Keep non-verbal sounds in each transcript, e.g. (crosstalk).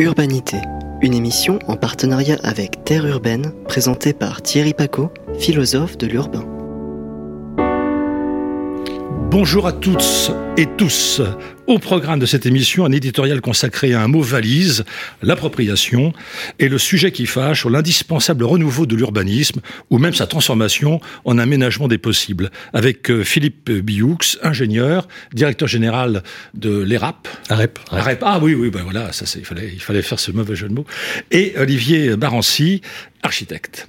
Urbanité, une émission en partenariat avec Terre Urbaine, présentée par Thierry Paco, philosophe de l'urbain. Bonjour à toutes et tous. Au programme de cette émission, un éditorial consacré à un mot valise, l'appropriation, et le sujet qui fâche sur l'indispensable renouveau de l'urbanisme, ou même sa transformation en aménagement des possibles, avec euh, Philippe Bioux, ingénieur, directeur général de l'ERAP. AREP. AREP. Ah oui, oui, ben voilà, ça il fallait, il fallait faire ce mauvais jeu de mots. Et Olivier Barancy, architecte.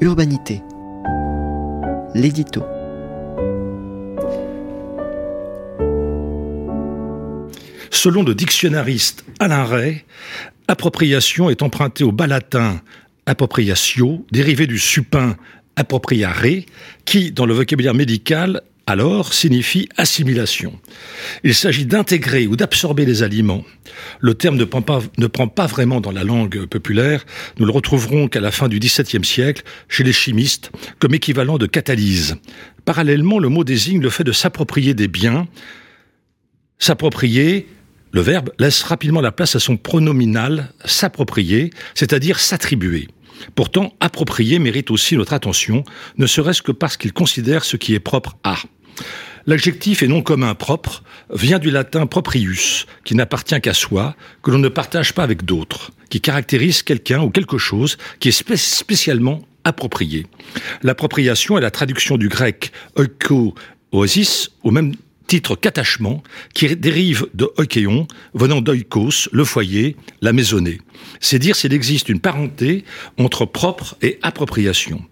Urbanité. L'édito. Selon le dictionnariste Alain Ray, appropriation est empruntée au bas latin appropriatio, dérivé du supin appropriare, qui, dans le vocabulaire médical, alors signifie assimilation. Il s'agit d'intégrer ou d'absorber les aliments. Le terme ne prend, pas, ne prend pas vraiment dans la langue populaire. Nous le retrouverons qu'à la fin du XVIIe siècle chez les chimistes comme équivalent de catalyse. Parallèlement, le mot désigne le fait de s'approprier des biens. S'approprier, le verbe laisse rapidement la place à son pronominal s'approprier, c'est-à-dire s'attribuer. Pourtant, approprier mérite aussi notre attention, ne serait-ce que parce qu'il considère ce qui est propre à. L'adjectif et non commun propre vient du latin proprius, qui n'appartient qu'à soi, que l'on ne partage pas avec d'autres, qui caractérise quelqu'un ou quelque chose qui est spécialement approprié. L'appropriation est la traduction du grec oiko oasis au même titre qu'attachement, qui dérive de oikeion, venant d'oikos, le foyer, la maisonnée. C'est dire s'il existe une parenté entre propre et appropriation.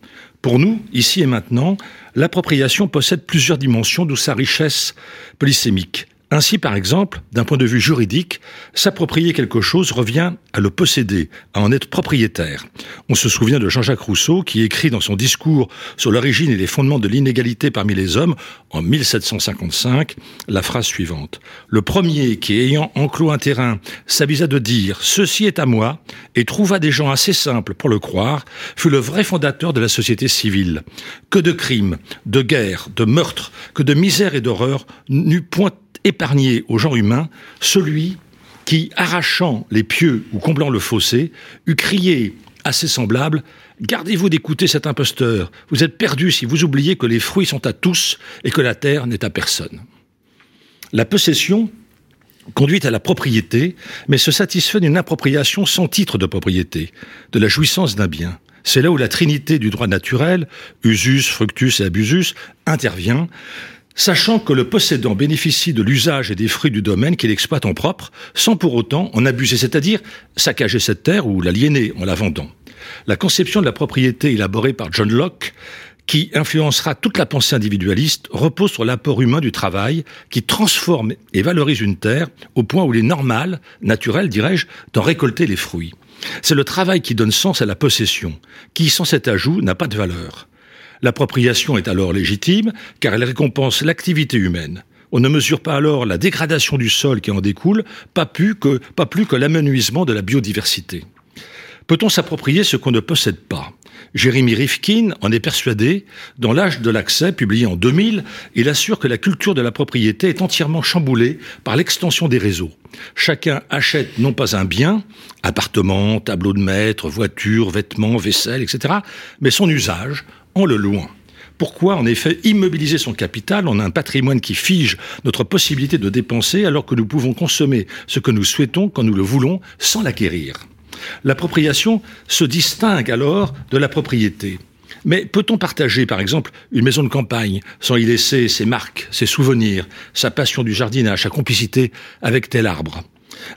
Pour nous, ici et maintenant, l'appropriation possède plusieurs dimensions, d'où sa richesse polysémique. Ainsi, par exemple, d'un point de vue juridique, s'approprier quelque chose revient à le posséder, à en être propriétaire. On se souvient de Jean-Jacques Rousseau qui écrit dans son discours sur l'origine et les fondements de l'inégalité parmi les hommes en 1755 la phrase suivante. Le premier qui, ayant enclos un terrain, s'avisa de dire « ceci est à moi » et trouva des gens assez simples pour le croire, fut le vrai fondateur de la société civile. Que de crimes, de guerres, de meurtres, que de misère et d'horreur n'eut point épargner au genre humain celui qui, arrachant les pieux ou comblant le fossé, eût crié à ses semblables Gardez-vous d'écouter cet imposteur, vous êtes perdus si vous oubliez que les fruits sont à tous et que la terre n'est à personne. La possession conduit à la propriété, mais se satisfait d'une appropriation sans titre de propriété, de la jouissance d'un bien. C'est là où la trinité du droit naturel, usus, fructus et abusus, intervient, sachant que le possédant bénéficie de l'usage et des fruits du domaine qu'il exploite en propre, sans pour autant en abuser, c'est-à-dire saccager cette terre ou l'aliéner en la vendant. La conception de la propriété élaborée par John Locke qui influencera toute la pensée individualiste, repose sur l'apport humain du travail qui transforme et valorise une terre au point où il est normal, naturel, dirais-je, d'en récolter les fruits. C'est le travail qui donne sens à la possession, qui, sans cet ajout, n'a pas de valeur. L'appropriation est alors légitime car elle récompense l'activité humaine. On ne mesure pas alors la dégradation du sol qui en découle, pas plus que, pas que l'amenuisement de la biodiversité. Peut-on s'approprier ce qu'on ne possède pas? Jérémy Rifkin en est persuadé. Dans L'âge de l'accès, publié en 2000, il assure que la culture de la propriété est entièrement chamboulée par l'extension des réseaux. Chacun achète non pas un bien, appartement, tableau de maître, voiture, vêtements, vaisselle, etc., mais son usage, en le loin. Pourquoi, en effet, immobiliser son capital en un patrimoine qui fige notre possibilité de dépenser alors que nous pouvons consommer ce que nous souhaitons quand nous le voulons sans l'acquérir? L'appropriation se distingue alors de la propriété. Mais peut-on partager, par exemple, une maison de campagne sans y laisser ses marques, ses souvenirs, sa passion du jardinage, sa complicité avec tel arbre?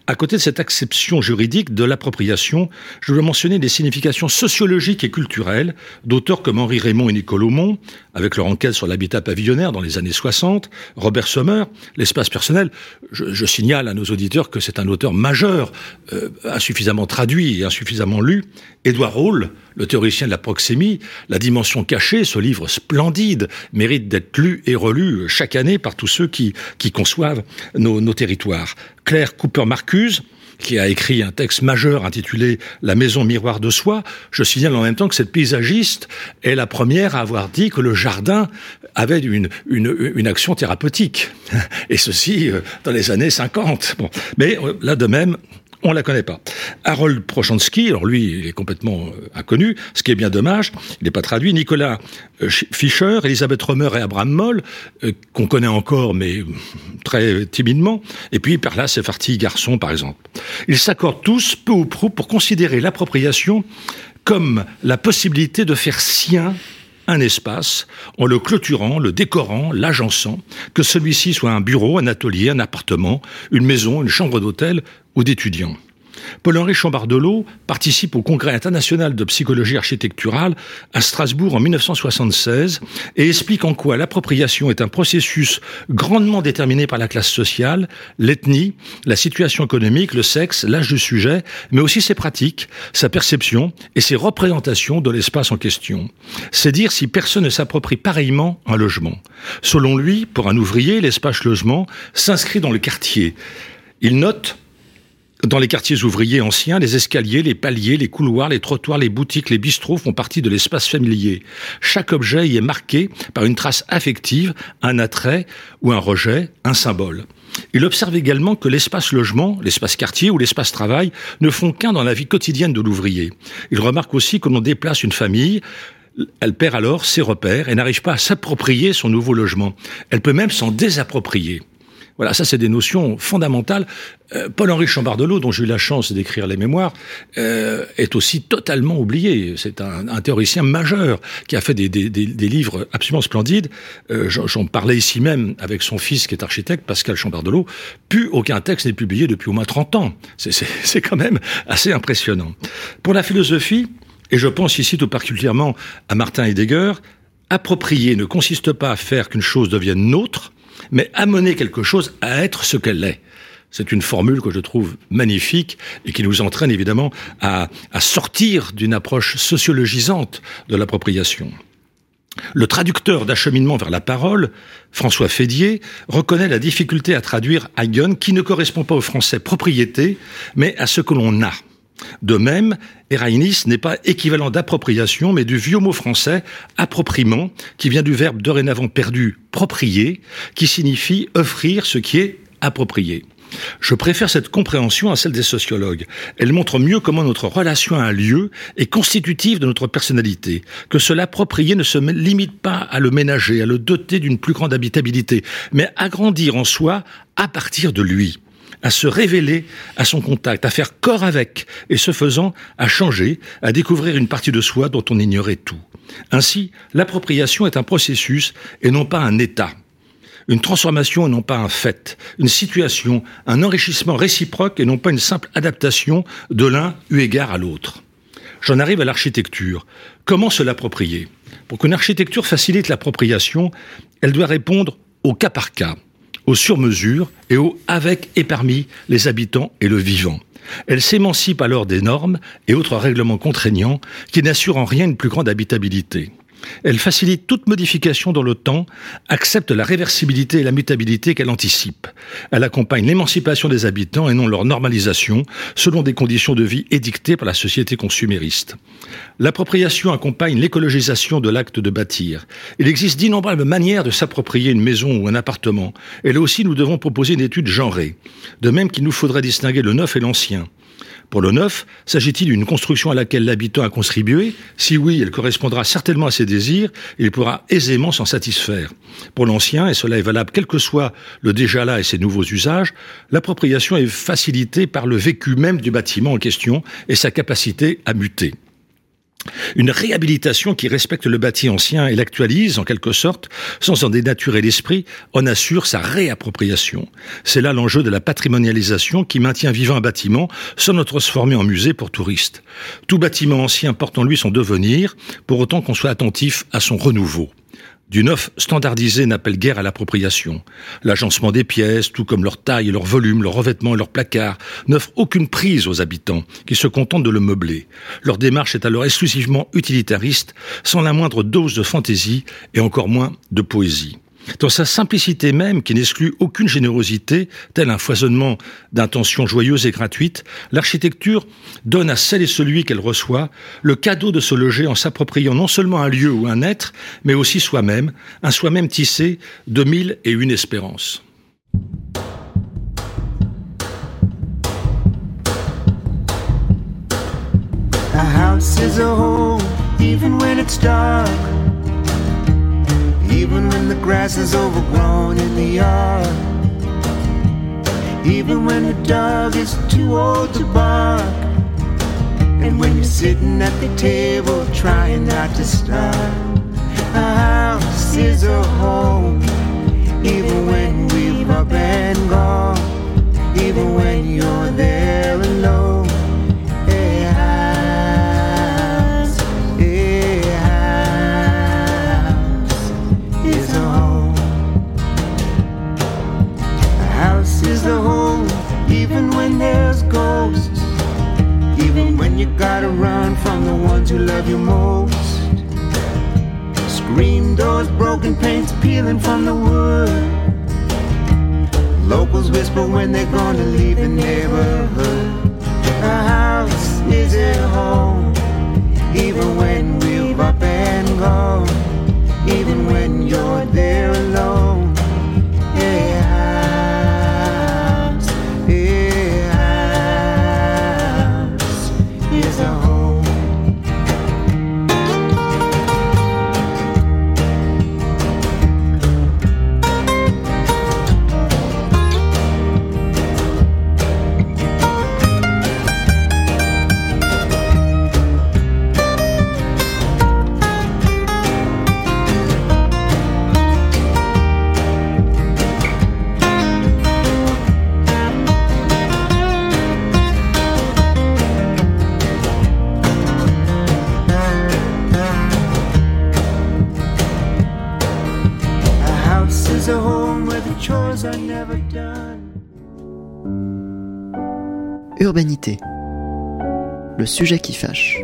À côté de cette acception juridique de l'appropriation, je veux mentionner des significations sociologiques et culturelles d'auteurs comme Henri Raymond et Nicole Aumont, avec leur enquête sur l'habitat pavillonnaire dans les années 60, Robert Sommer, l'espace personnel. Je, signale à nos auditeurs que c'est un auteur majeur, euh, insuffisamment traduit et insuffisamment lu. Édouard Hall, le théoricien de la proxémie, La dimension cachée, ce livre splendide, mérite d'être lu et relu chaque année par tous ceux qui, qui conçoivent nos, nos territoires. Claire Cooper-Marcuse, qui a écrit un texte majeur intitulé La maison miroir de soi. Je signale en même temps que cette paysagiste est la première à avoir dit que le jardin avait une, action thérapeutique. (laughs) Et ceci euh, dans les années 50. Bon. Mais euh, là de même, on la connaît pas. Harold Prochansky, alors lui, il est complètement euh, inconnu, ce qui est bien dommage, il n'est pas traduit. Nicolas euh, Fischer, Elisabeth Romer et Abraham Moll, euh, qu'on connaît encore, mais très timidement. Et puis Perla Sefarti, garçon, par exemple. Ils s'accordent tous, peu ou prou, pour considérer l'appropriation comme la possibilité de faire sien un espace en le clôturant, le décorant, l'agençant, que celui-ci soit un bureau, un atelier, un appartement, une maison, une chambre d'hôtel ou d'étudiants. Paul-Henri Chambardelot participe au Congrès international de psychologie architecturale à Strasbourg en 1976 et explique en quoi l'appropriation est un processus grandement déterminé par la classe sociale, l'ethnie, la situation économique, le sexe, l'âge du sujet, mais aussi ses pratiques, sa perception et ses représentations de l'espace en question. C'est dire si personne ne s'approprie pareillement un logement. Selon lui, pour un ouvrier, l'espace logement s'inscrit dans le quartier. Il note dans les quartiers ouvriers anciens, les escaliers, les paliers, les couloirs, les trottoirs, les boutiques, les bistrots font partie de l'espace familier. Chaque objet y est marqué par une trace affective, un attrait ou un rejet, un symbole. Il observe également que l'espace logement, l'espace quartier ou l'espace travail ne font qu'un dans la vie quotidienne de l'ouvrier. Il remarque aussi que l'on déplace une famille, elle perd alors ses repères et n'arrive pas à s'approprier son nouveau logement. Elle peut même s'en désapproprier. Voilà, ça c'est des notions fondamentales. Euh, Paul-Henri Chambardelot, dont j'ai eu la chance d'écrire les mémoires, euh, est aussi totalement oublié. C'est un, un, théoricien majeur qui a fait des, des, des, livres absolument splendides. Euh, J'en parlais ici même avec son fils qui est architecte, Pascal Chambardelot. Plus aucun texte n'est publié depuis au moins 30 ans. (laughs) C'est quand même assez impressionnant. Pour la philosophie, et je pense ici tout particulièrement à Martin Heidegger, approprier ne consiste pas à faire qu'une chose devienne nôtre, mais amener quelque chose à être ce qu'elle est. C'est une formule que je trouve magnifique et qui nous entraîne évidemment à, sortir d'une approche sociologisante de l'appropriation. Le traducteur d'acheminement vers la parole, François Fédier, reconnaît la difficulté à traduire Hagen qui ne correspond pas au français propriété, mais à ce que l'on a. De même, Erainis n'est pas équivalent d'appropriation, mais du vieux mot français appropriement, qui vient du verbe dorénavant perdu proprier, qui signifie offrir ce qui est approprié. Je préfère cette compréhension à celle des sociologues. Elle montre mieux comment notre relation à un lieu est constitutive de notre personnalité, que se l'approprier ne se limite pas à le ménager, à le doter d'une plus grande habitabilité, mais à grandir en soi à partir de lui à se révéler à son contact, à faire corps avec, et ce faisant, à changer, à découvrir une partie de soi dont on ignorait tout. Ainsi, l'appropriation est un processus et non pas un état. Une transformation et non pas un fait. Une situation, un enrichissement réciproque et non pas une simple adaptation de l'un eu égard à l'autre. J'en arrive à l'architecture. Comment se l'approprier? Pour qu'une architecture facilite l'appropriation, elle doit répondre au cas par cas au sur-mesure et au avec et parmi les habitants et le vivant. Elle s'émancipe alors des normes et autres règlements contraignants qui n'assurent en rien une plus grande habitabilité. Elle facilite toute modification dans le temps, accepte la réversibilité et la mutabilité qu'elle anticipe. Elle accompagne l'émancipation des habitants et non leur normalisation selon des conditions de vie édictées par la société consumériste. L'appropriation accompagne l'écologisation de l'acte de bâtir. Il existe d'innombrables manières de s'approprier une maison ou un appartement. Et là aussi, nous devons proposer une étude genrée. De même qu'il nous faudrait distinguer le neuf et l'ancien. Pour le neuf, s'agit-il d'une construction à laquelle l'habitant a contribué? Si oui, elle correspondra certainement à ses désirs et il pourra aisément s'en satisfaire. Pour l'ancien, et cela est valable quel que soit le déjà là et ses nouveaux usages, l'appropriation est facilitée par le vécu même du bâtiment en question et sa capacité à muter. Une réhabilitation qui respecte le bâti ancien et l'actualise en quelque sorte, sans en dénaturer l'esprit, en assure sa réappropriation. C'est là l'enjeu de la patrimonialisation qui maintient vivant un bâtiment sans le transformer en musée pour touristes. Tout bâtiment ancien porte en lui son devenir, pour autant qu'on soit attentif à son renouveau du neuf standardisé n'appelle guère à l'appropriation. L'agencement des pièces, tout comme leur taille, leur volume, leur revêtement et leur placard, n'offre aucune prise aux habitants, qui se contentent de le meubler. Leur démarche est alors exclusivement utilitariste, sans la moindre dose de fantaisie et encore moins de poésie. Dans sa simplicité même, qui n'exclut aucune générosité, tel un foisonnement d'intentions joyeuses et gratuites, l'architecture donne à celle et celui qu'elle reçoit le cadeau de se loger en s'appropriant non seulement un lieu ou un être, mais aussi soi-même, un soi-même tissé de mille et une espérances. Even when the grass is overgrown in the yard. Even when the dog is too old to bark. And when you're sitting at the table trying not to starve. A house is a home, even when we've up and gone. Even when you're there alone. You gotta run from the ones who love you most. Screen doors, broken paints peeling from the wood. Locals whisper when they're gonna leave the neighborhood. A house is a home, even when we've up and gone. Even when you're Sujet qui fâche.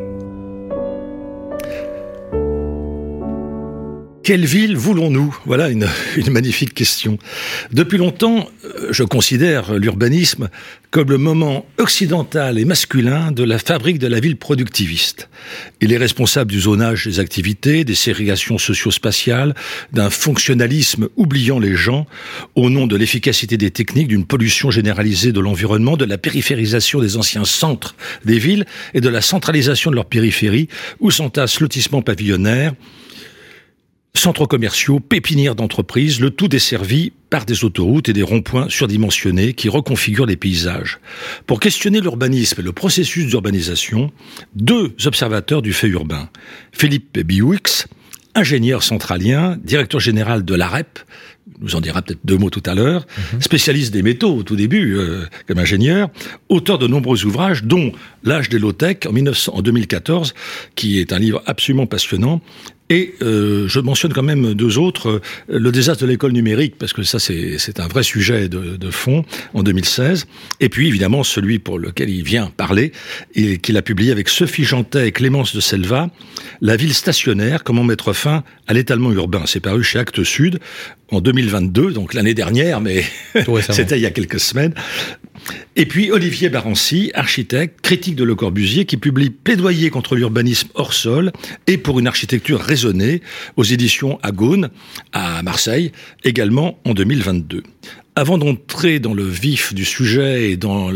Quelle ville voulons-nous? Voilà une, magnifique question. Depuis longtemps, je considère l'urbanisme comme le moment occidental et masculin de la fabrique de la ville productiviste. Il est responsable du zonage des activités, des ségrégations socio-spatiales, d'un fonctionnalisme oubliant les gens, au nom de l'efficacité des techniques, d'une pollution généralisée de l'environnement, de la périphérisation des anciens centres des villes et de la centralisation de leur périphérie, où s'entassent lotissements pavillonnaires, centres commerciaux, pépinières d'entreprises, le tout desservi par des autoroutes et des ronds-points surdimensionnés qui reconfigurent les paysages. Pour questionner l'urbanisme et le processus d'urbanisation, deux observateurs du fait urbain, Philippe Biouix, ingénieur centralien, directeur général de l'AREP, nous en dira peut-être deux mots tout à l'heure, mhm. spécialiste des métaux au tout début euh, comme ingénieur, auteur de nombreux ouvrages, dont L'âge des low-tech en, en 2014, qui est un livre absolument passionnant, et euh, je mentionne quand même deux autres. Euh, le désastre de l'école numérique, parce que ça c'est un vrai sujet de, de, fond en 2016. Et puis évidemment celui pour lequel il vient parler, et qu'il a publié avec Sophie Jantet et Clémence de Selva, La ville stationnaire, comment mettre fin à l'étalement urbain. C'est paru chez Actes Sud en 2022, donc l'année dernière, mais (laughs) c'était il y a quelques semaines. Et puis Olivier Barancy, architecte, critique de Le Corbusier, qui publie Plaidoyer contre l'urbanisme hors sol et pour une architecture raisonnée aux éditions Agone à Marseille, également en 2022. Avant d'entrer dans le vif du sujet et dans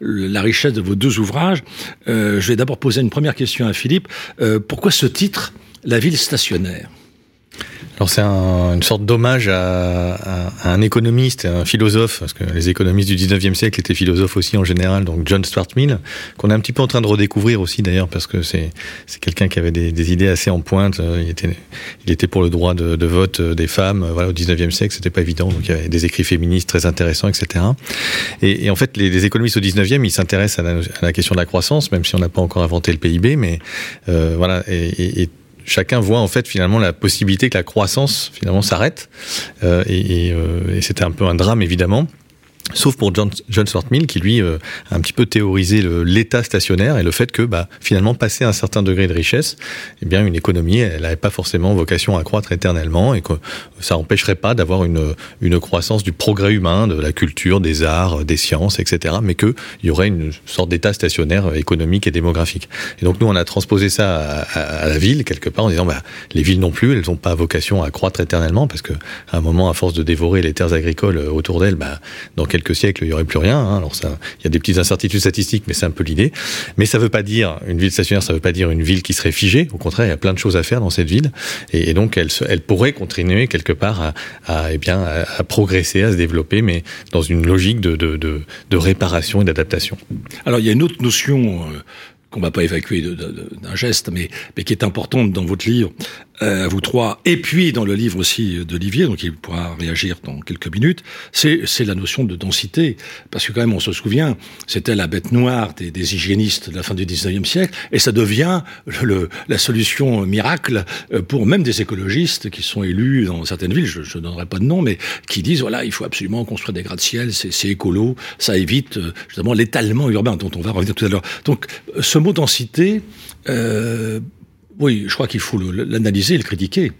la richesse de vos deux ouvrages, euh, je vais d'abord poser une première question à Philippe. Euh, pourquoi ce titre, La ville stationnaire? C'est un, une sorte d'hommage à, à, un économiste, un philosophe, parce que les économistes du 19e siècle étaient philosophes aussi en général, donc John Stuart Mill, qu'on est un petit peu en train de redécouvrir aussi d'ailleurs, parce que c'est quelqu'un qui avait des, idées assez en pointe. Il était, il était pour le droit de, vote des femmes. Voilà, au 19e siècle, c'était pas évident, donc il y avait des écrits féministes très intéressants, etc. Et, en fait, les, économistes au 19e, ils s'intéressent à, à, la question de la croissance, même si on n'a pas encore inventé le PIB, mais euh, voilà. Chacun voit en fait finalement la possibilité que la croissance finalement s'arrête. Euh, et, euh, et c'était un peu un drame évidemment Sauf pour John, John Stuart Mill qui lui euh, a un petit peu théorisé l'état stationnaire et le fait que bah, finalement passer un certain degré de richesse, eh bien une économie elle n'avait pas forcément vocation à croître éternellement et que ça n'empêcherait pas d'avoir une, une croissance du progrès humain, de la culture, des arts, des sciences, etc. Mais qu'il y aurait une sorte d'état stationnaire économique et démographique. Et donc nous on a transposé ça à, à, la ville quelque part en disant bah, les villes non plus, elles n'ont pas vocation à croître éternellement parce que à un moment à force de dévorer les terres agricoles autour d'elles, bah, donc quelques siècles, il y aurait plus rien. Hein. Alors ça, il y a des petites incertitudes statistiques, mais c'est un peu l'idée. Mais ça veut pas dire une ville stationnaire, ça veut pas dire une ville qui serait figée. Au contraire, il y a plein de choses à faire dans cette ville, et, donc elle, elle pourrait continuer quelque part à, eh bien, à, progresser, à se développer, mais dans une logique de, de, de, de réparation et d'adaptation. Alors il y a une autre notion. Euh, qu'on va pas évacuer d'un geste, mais, mais qui est importante dans votre livre, euh, vous trois, et puis dans le livre aussi d'Olivier, donc il pourra réagir dans quelques minutes, c'est la notion de densité. Parce que quand même, on se souvient, c'était la bête noire des, des, hygiénistes de la fin du 19e siècle, et ça devient le, la solution miracle euh, pour même des écologistes qui sont élus dans certaines villes, je ne donnerai pas de nom, mais qui disent, voilà, il faut absolument construire des gratte-ciel, c'est écolo, ça évite euh, justement l'étalement urbain dont on va revenir tout à l'heure. Donc ce mot densité, euh, oui, je crois qu'il faut l'analyser et le critiquer.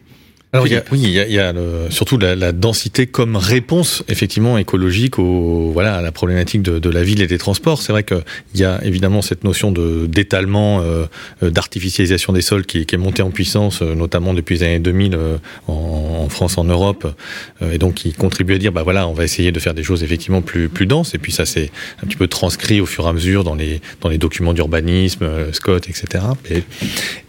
Alors, il y a, oui, il y a, il y a le, surtout la, la, densité comme réponse effectivement écologique au voilà à la problématique de, de la ville et des transports. C'est vrai qu'il y a évidemment cette notion de d'étalement, euh, euh, d'artificialisation des sols qui, qui, est montée en puissance, euh, notamment depuis les années 2000 euh, en, en, France, en Europe, euh, et donc qui contribue à dire bah voilà, on va essayer de faire des choses effectivement plus plus denses. Et puis ça c'est un petit peu transcrit au fur et à mesure dans les dans les documents d'urbanisme, Scott, etc. Et,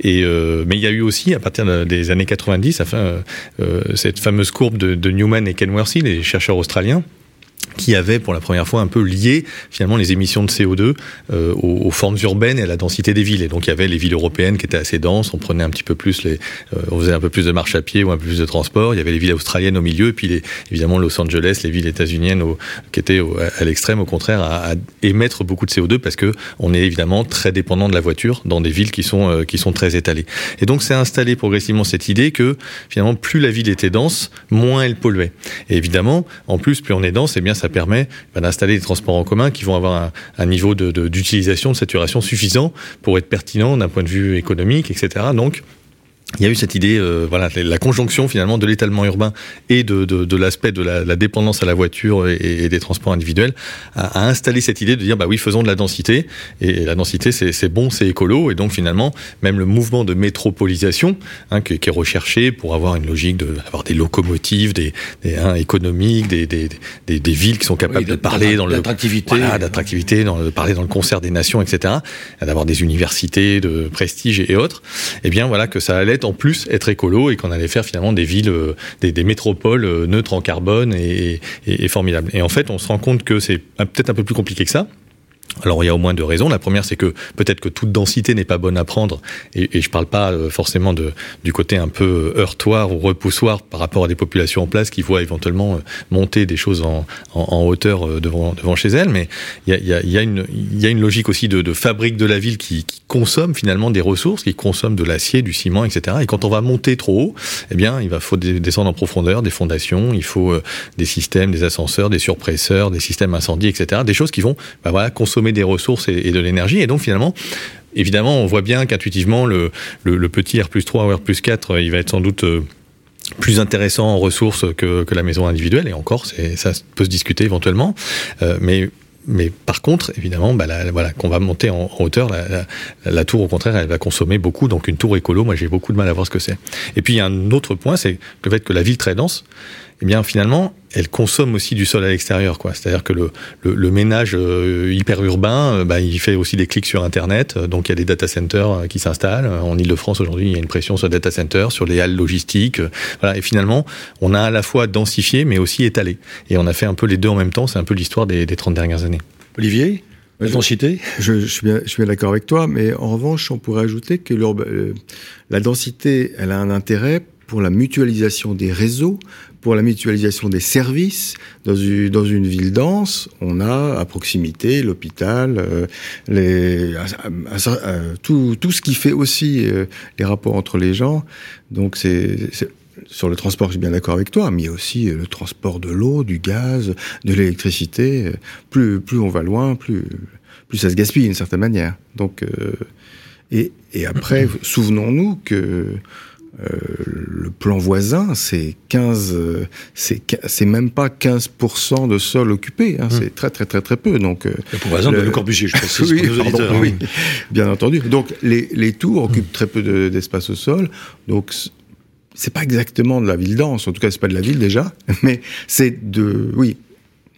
et mais il y a eu aussi à partir des années 90, enfin euh, euh, cette fameuse courbe de, de Newman et Kenworthy, les chercheurs australiens, qui avait pour la première fois un peu lié finalement les émissions de CO2 euh, aux, formes urbaines et à la densité des villes. Et donc il y avait les villes européennes qui étaient assez denses, on prenait un petit peu plus les, euh, on faisait un peu plus de marche à pied ou un peu plus de transport. Il y avait les villes australiennes au milieu et puis évidemment Los Angeles, les villes états-uniennes qui étaient à l'extrême au contraire à, émettre beaucoup de CO2 parce que on est évidemment très dépendant de la voiture dans des villes qui sont euh, qui sont très étalées. Et donc c'est installé progressivement cette idée que finalement plus la ville était dense, moins elle polluait. Et évidemment, en plus plus on est dense, ça permet bah, d'installer des transports en commun qui vont avoir un, niveau d'utilisation, de, saturation suffisant pour être pertinent d'un point de vue économique, etc. il y a eu cette idée, euh, voilà, la conjonction finalement de l'étalement urbain et de, de, de l'aspect de la, la, dépendance à la voiture et, et des transports individuels, à, à, installer cette idée de dire bah oui, faisons de la densité et la densité c'est bon, c'est écolo et donc finalement même le mouvement de métropolisation hein, qui, qui, est recherché pour avoir une logique de avoir des locomotives, des, des hein, économiques, des, des, des, des, villes qui sont capables oui, de parler dans le d'attractivité, voilà, d'attractivité, dans le parler dans le concert des nations, etc. D'avoir des universités de prestige et autres. Et eh bien voilà que ça allait en plus être écolo et qu'on allait faire finalement des villes, euh, des, métropoles euh, neutres en carbone et, et, et formidables. Et en fait, on se rend compte que c'est peut-être un peu plus compliqué que ça. Alors il y a au moins deux raisons. La première, c'est que peut-être que toute densité n'est pas bonne à prendre, et, je parle pas euh, forcément du côté un peu heurtoir ou repoussoir par rapport à des populations en place qui voient éventuellement euh, monter des choses en, en, hauteur euh, devant, devant chez elles, mais il y a, y, a, une, logique aussi de, fabrique de la ville qui, qui consomme finalement des ressources, qui consomme de l'acier, du ciment, etc. Et quand on va monter trop haut, eh bien il va faut descendre en profondeur, des fondations, il faut des systèmes, des ascenseurs, des surpresseurs, des systèmes incendies, etc. Des choses qui vont bah voilà, consommer des ressources et, de l'énergie. Et donc finalement, évidemment, on voit bien qu'intuitivement, le, le, petit R plus 3 ou R plus 4, il va être sans doute euh, plus intéressant en ressources que, que la maison individuelle. Et encore, ça peut se discuter éventuellement. Euh, mais mais par contre, évidemment, bah, voilà, qu'on va monter en, hauteur, la, tour, au contraire, elle va consommer beaucoup. Donc, une tour écolo, moi, j'ai beaucoup de mal à voir ce que c'est. Et puis, il y a un autre point, c'est le fait que la ville très dense, eh bien finalement, elle consomme aussi du sol à l'extérieur, quoi. C'est-à-dire que le, le, le ménage euh, hyper urbain, euh, bah, il fait aussi des clics sur Internet. Donc il y a des data centers euh, qui s'installent. En Ile-de-France aujourd'hui, il y a une pression sur les data centers, sur les halles logistiques. Voilà. Et finalement, on a à la fois densifié, mais aussi étalé. Et on a fait un peu les deux en même temps. C'est un peu l'histoire des, des 30 dernières années. Olivier la densité je, je, suis bien, je suis bien d'accord avec toi, mais en revanche, on pourrait ajouter que la densité, elle a un intérêt pour la mutualisation des réseaux, pour la mutualisation des services. Dans une, dans une ville dense, on a à proximité l'hôpital, euh, les, euh, euh, tout, tout ce qui fait aussi euh, les rapports entre les gens. Donc c'est sur le transport, je suis bien d'accord avec toi, mais il y a aussi le transport de l'eau, du gaz, de l'électricité. Plus, plus on va loin, plus, plus ça se gaspille d'une certaine manière. Donc, et, et après, (clears throat) souvenons-nous que euh, le plan voisin, c'est 15, euh, c'est même pas 15% de sol occupé, hein, c'est très très très très peu. Donc euh, le plan voisin de Le Corbusier, je (laughs) précise oui, pour auditeurs. oui, bien entendu. Donc les, les tours occupent très peu d'espace au sol, donc c'est pas exactement de la ville dense, en tout cas c'est pas de la ville déjà, (laughs) mais c'est de, oui,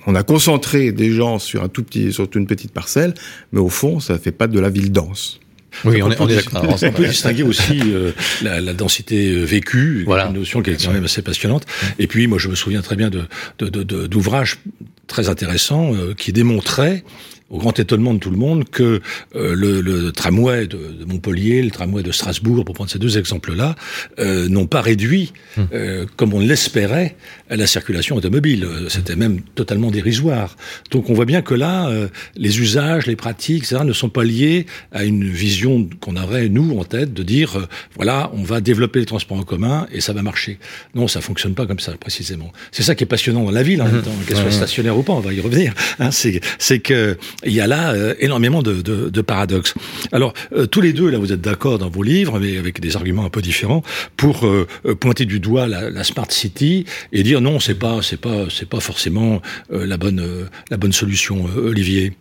on a concentré des gens sur un tout petit, sur une petite parcelle, mais au fond ça fait pas de la ville dense. Oui, on, est, d'accord. On peut distinguer aussi euh, la, la, densité euh, vécue, voilà. une notion qui est quand même assez passionnante. Et puis, moi, je me souviens très bien d'ouvrages de, de, très intéressants euh, qui démontraient au grand étonnement de tout le monde, que euh, le, le, tramway de, de, Montpellier, le tramway de Strasbourg, pour prendre ces deux exemples-là, euh, n'ont pas réduit, hum. euh, comme on l'espérait, la circulation automobile. C'était même totalement dérisoire. Donc on voit bien que là, euh, les usages, les pratiques, etc., ne sont pas liés à une vision qu'on aurait, nous, en tête, de dire, euh, voilà, on va développer les transports en commun et ça va marcher. Non, ça fonctionne pas comme ça, précisément. C'est ça qui est passionnant dans la ville, en même temps, qu'elle soit stationnaire ou pas, on va y revenir. Hein, c'est que il y a là euh, énormément de, de, de, paradoxes. Alors, euh, tous les deux, là, vous êtes d'accord dans vos livres, mais avec des arguments un peu différents, pour euh, pointer du doigt la, la, smart city et dire non, c'est pas, c'est pas, c'est pas forcément la bonne, la bonne solution, Olivier.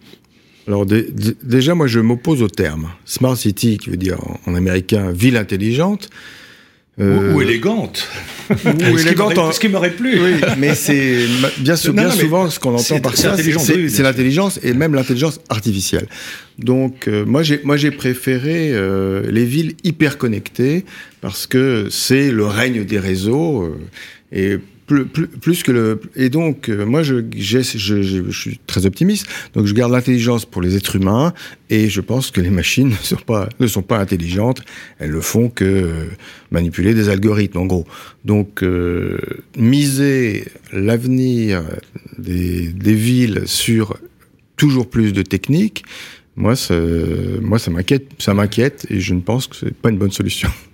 Alors déjà, moi, je m'oppose au terme smart city, qui veut dire en américain ville intelligente. Euh... Ou, élégante. Ou (laughs) élégante. Ce qui m'aurait plu. Oui, mais (laughs) c'est bien, bien souvent ce qu'on entend par ça, c'est l'intelligence et même l'intelligence artificielle. Donc euh, moi j'ai moi j'ai préféré euh, les villes hyper connectées parce que c'est le règne des réseaux euh, et plus, plus, plus, que le et donc euh, moi je, je, je, je, suis très optimiste. Donc je garde l'intelligence pour les êtres humains et je pense que les machines (laughs) ne sont pas ne sont pas intelligentes. Elles ne font que euh, manipuler des algorithmes en gros. Donc euh, miser l'avenir des, des villes sur toujours plus de techniques moi ça moi ça m'inquiète ça m'inquiète et je ne pense que c'est pas une bonne solution (laughs)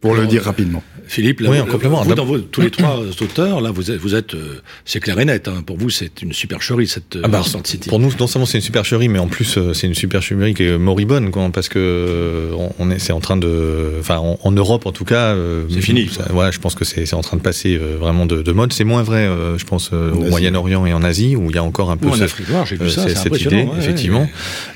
pour le dire rapidement. Philippe, là, oui, en complément. Vous, dans vos, tous les trois (coughs) auteurs, là, vous êtes, vous êtes, euh, c'est clair et net. Hein. Pour vous, c'est une supercherie cette euh, ah bah, City. Pour nous, non seulement c'est une supercherie, mais en plus, euh, c'est une supercherie qui est moribonde, quoi, parce que on est, c'est en train de, enfin, en, Europe, en tout cas, c'est fini. voilà, je pense que c'est, c'est en train de passer vraiment de, de mode. C'est moins vrai, je pense, au Moyen-Orient et en Asie, où il y a encore un peu. en Afrique noire, j'ai vu ça. cette idée, ouais, effectivement.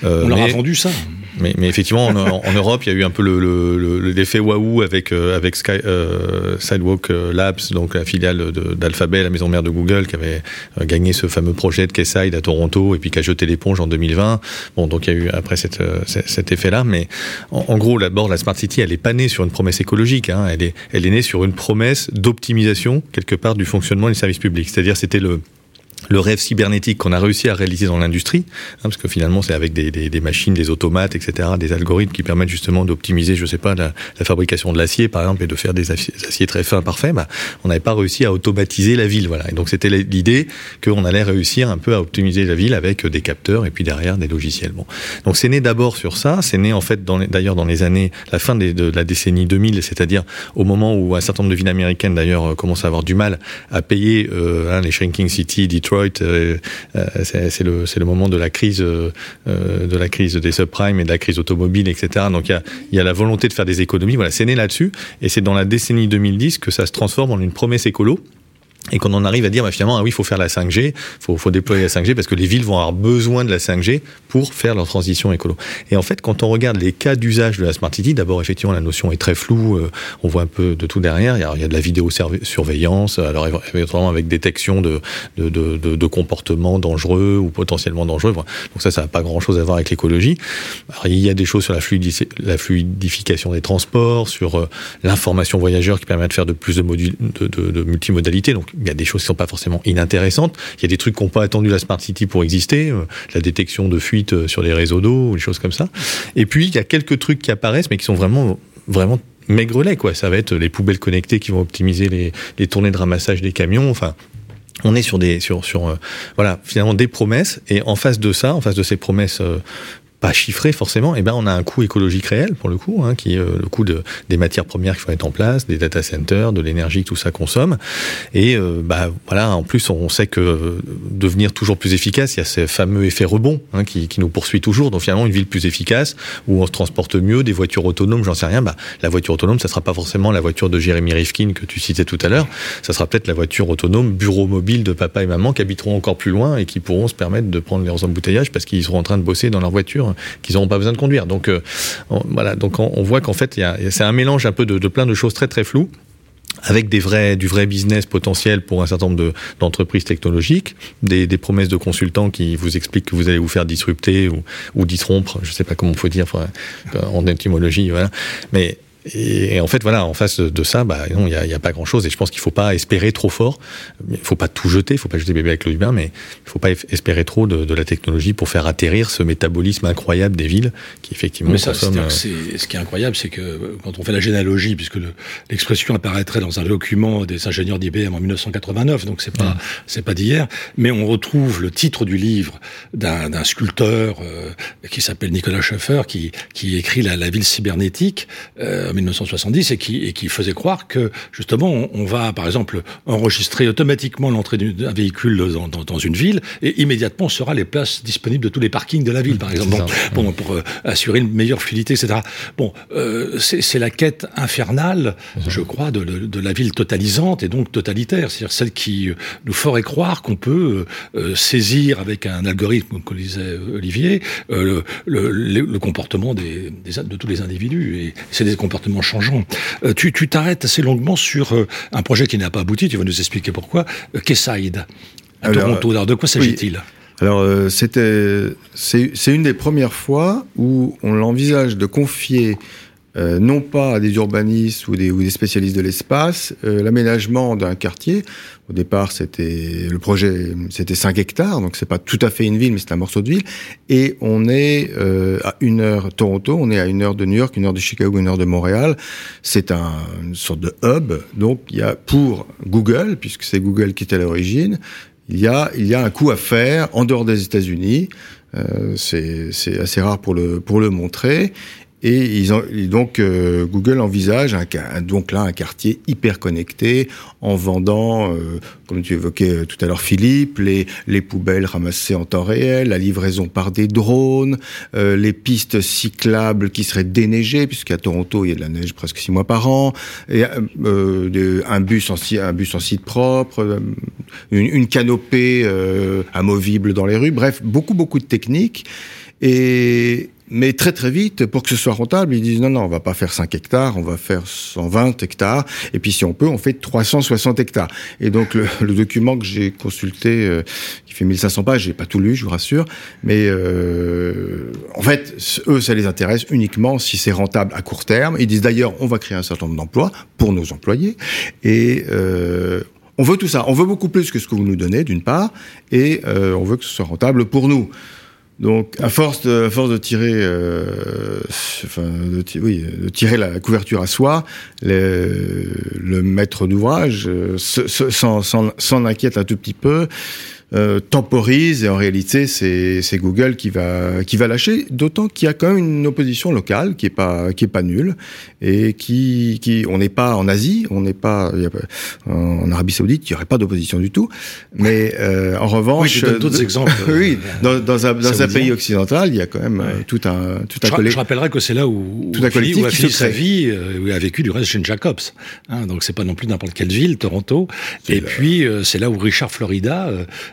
on leur a vendu ça. Mais, effectivement, en, Europe, il y a eu un peu le, le, l'effet waouh avec euh, avec Sky, euh, Sidewalk euh, Labs, donc la filiale d'Alphabet, la maison mère de Google, qui avait gagné ce fameux projet de Quayside à Toronto et puis qui a jeté l'éponge en 2020. Bon, donc il y a eu après cet effet-là, mais en, gros, d'abord, la Smart City, elle est pas née sur une promesse écologique. Hein, elle est elle est née sur une promesse d'optimisation quelque part du fonctionnement des services publics. C'est-à-dire, c'était le le rêve cybernétique qu'on a réussi à réaliser dans l'industrie, hein, parce que finalement c'est avec des, des, des, machines, des automates, etc., des algorithmes qui permettent justement d'optimiser, je sais pas, la, la fabrication de l'acier par exemple et de faire des aciers très fins, parfaits. Bah, on n'avait pas réussi à automatiser la ville, voilà. Et donc c'était l'idée qu'on allait réussir un peu à optimiser la ville avec des capteurs et puis derrière des logiciels. Bon, donc c'est né d'abord sur ça. C'est né en fait d'ailleurs dans, les années, la fin de la décennie 2000, c'est-à-dire au moment où un certain nombre de villes américaines d'ailleurs commencent à avoir du mal à payer euh, hein, les shrinking cities, Detroit euh, euh, c'est le, moment de la crise, euh, de la crise des subprimes et de la crise automobile, etc. Donc il y a, y a la volonté de faire des économies. Voilà, c'est né là-dessus, et c'est dans la décennie 2010 que ça se transforme en une promesse écolo et qu'on en arrive à dire bah, finalement ah oui il faut faire la 5G faut, faut déployer la 5G parce que les villes vont avoir besoin de la 5G pour faire leur transition écolo. Et en fait quand on regarde les cas d'usage de la Smart City d'abord effectivement la notion est très floue euh, on voit un peu de tout derrière. Il y a, il y a de la vidéosurveillance alors éventuellement avec détection de, de, de, de, comportements dangereux ou potentiellement dangereux. Donc ça ça n'a pas grand chose à voir avec l'écologie. Il y a des choses sur la, fluidi la fluidification des transports sur euh, l'information voyageur qui permet de faire de plus de, de multimodalité donc il y a des choses qui sont pas forcément inintéressantes. Il y a des trucs qui n'ont pas attendu la Smart City pour exister, euh, la détection de fuites euh, sur les réseaux d'eau ou des choses comme ça. Et puis il y a quelques trucs qui apparaissent, mais qui sont vraiment vraiment maigrelet quoi. Ça va être les poubelles connectées qui vont optimiser les, les tournées de ramassage des camions. Enfin, on est sur des sur sur euh, voilà finalement des promesses et en face de ça, en face de ces promesses pas chiffré forcément, et eh ben on a un coût écologique réel pour le coup, hein, qui est le coût de, des matières premières qu'il faut mettre en place, des data centers, de l'énergie que tout ça consomme. Et bah voilà, en plus on sait que devenir toujours plus efficace, il y a ce fameux effet rebond hein, qui, qui, nous poursuit toujours. Donc finalement une ville plus efficace où on se transporte mieux, des voitures autonomes, j'en sais rien. Bah, la voiture autonome, ça sera pas forcément la voiture de Jérémy Rifkin que tu citais tout à l'heure. Ça sera peut-être la voiture autonome bureau mobile de papa et maman qui habiteront encore plus loin et qui pourront se permettre de prendre leurs embouteillages parce qu'ils seront en train de bosser dans leur voiture, qu'ils n'auront pas besoin de conduire. Donc euh, voilà, donc on, voit qu'en fait, c'est un mélange un peu de, plein de choses très très floues avec des vrais, du vrai business potentiel pour un certain nombre d'entreprises technologiques, des, des, promesses de consultants qui vous expliquent que vous allez vous faire disrupter ou, ou disrompre, je ne sais pas comment on peut dire en étymologie, voilà. Mais et, en fait, voilà, en face de ça, bah, non, il n'y a, y a, pas grand-chose. Et je pense qu'il ne faut pas espérer trop fort. Il ne faut pas tout jeter, il ne faut pas jeter bébé avec l'eau du bain, mais il ne faut pas espérer trop de, de, la technologie pour faire atterrir ce métabolisme incroyable des villes qui effectivement ça, consomment... Euh, ce qui est incroyable, c'est que quand on fait la généalogie, puisque l'expression apparaîtrait dans un document des ingénieurs d'IBM en 1989, donc c'est pas c'est pas d'hier, mais on retrouve le titre du livre d'un sculpteur euh, qui s'appelle Nicolas Schoeffer, qui, qui écrit la, la ville cybernétique. Euh, 1970 et qui, et qui faisait croire que justement on, va par exemple enregistrer automatiquement l'entrée d'un véhicule dans, dans, dans, une ville et immédiatement sera les places disponibles de tous les parkings de la ville par exemple. bon, pour euh, assurer une meilleure fluidité etc. Bon euh, c'est la quête infernale je crois de, de, de, la ville totalisante et donc totalitaire c'est-à-dire celle qui euh, nous ferait croire qu'on peut euh, saisir avec un algorithme comme disait Olivier le, le, le, comportement des, des, de tous les individus. Et c'est des comportements changeant. Euh, tu t'arrêtes assez longuement sur euh, un projet qui n'a pas abouti, tu vas nous expliquer pourquoi, euh, à Toronto. Alors, de quoi s'agit-il? Alors, c'était, c'est une des premières fois où on l'envisage de confier euh, non pas à des urbanistes ou des, ou des spécialistes de l'espace, euh, l'aménagement d'un quartier. Au départ, c'était le projet, c'était 5 hectares, donc c'est pas tout à fait une ville, mais c'est un morceau de ville. Et on est euh, à une heure Toronto, on est à une heure de New York, une heure de Chicago, une heure de Montréal. C'est un, une sorte de hub. Donc il y a pour Google, puisque c'est Google qui est à l'origine, il y a il y a un coup à faire en dehors des États-Unis. Euh, c'est assez rare pour le pour le montrer et ils ont, donc euh, Google envisage un, donc là un quartier hyper connecté en vendant, euh, comme tu évoquais euh, tout à l'heure Philippe, les, les poubelles ramassées en temps réel, la livraison par des drones, les pistes cyclables qui seraient déneigées puisqu'à Toronto il y a de la neige presque six mois par an, un bus en un bus en site propre, une, une canopée amovible dans les rues, bref beaucoup beaucoup de techniques. Et, mais très très vite, pour que ce soit rentable, ils disent non, non, on va pas faire 5 hectares, on va faire 120 hectares, et puis si on peut, on fait 360 hectares. Et donc le, le document que j'ai consulté, euh, qui fait 1500 pages, j'ai pas tout lu, je vous rassure, mais euh, en fait, eux, ça les intéresse uniquement si c'est rentable à court terme. Ils disent d'ailleurs, on va créer un certain nombre d'emplois pour nos employés, et euh, on veut tout ça. On veut beaucoup plus que ce que vous nous donnez, d'une part, et euh, on veut que ce soit rentable pour nous. Donc, à force de, tirer, euh, enfin, de, tirer la couverture à soi, le, le maître d'ouvrage euh, s'en inquiète un tout petit peu euh, temporise et en réalité c'est Google qui va qui va lâcher d'autant qu'il y a quand même une opposition locale qui est pas qui est pas nulle et qui qui on n'est pas en Asie on n'est pas en Arabie Saoudite il y aurait pas d'opposition du tout mais euh, en revanche oui, d'autres exemples. (laughs) oui dans, dans un, dans un pays occidental il y a quand même euh, tout un tout un je, je rappellerai que c'est là où tout un collectif où a fini sa vie euh, où il a vécu du reste chez Jacobs hein, donc c'est pas non plus n'importe quelle ville Toronto. Et puis euh, c'est là où Richard Florida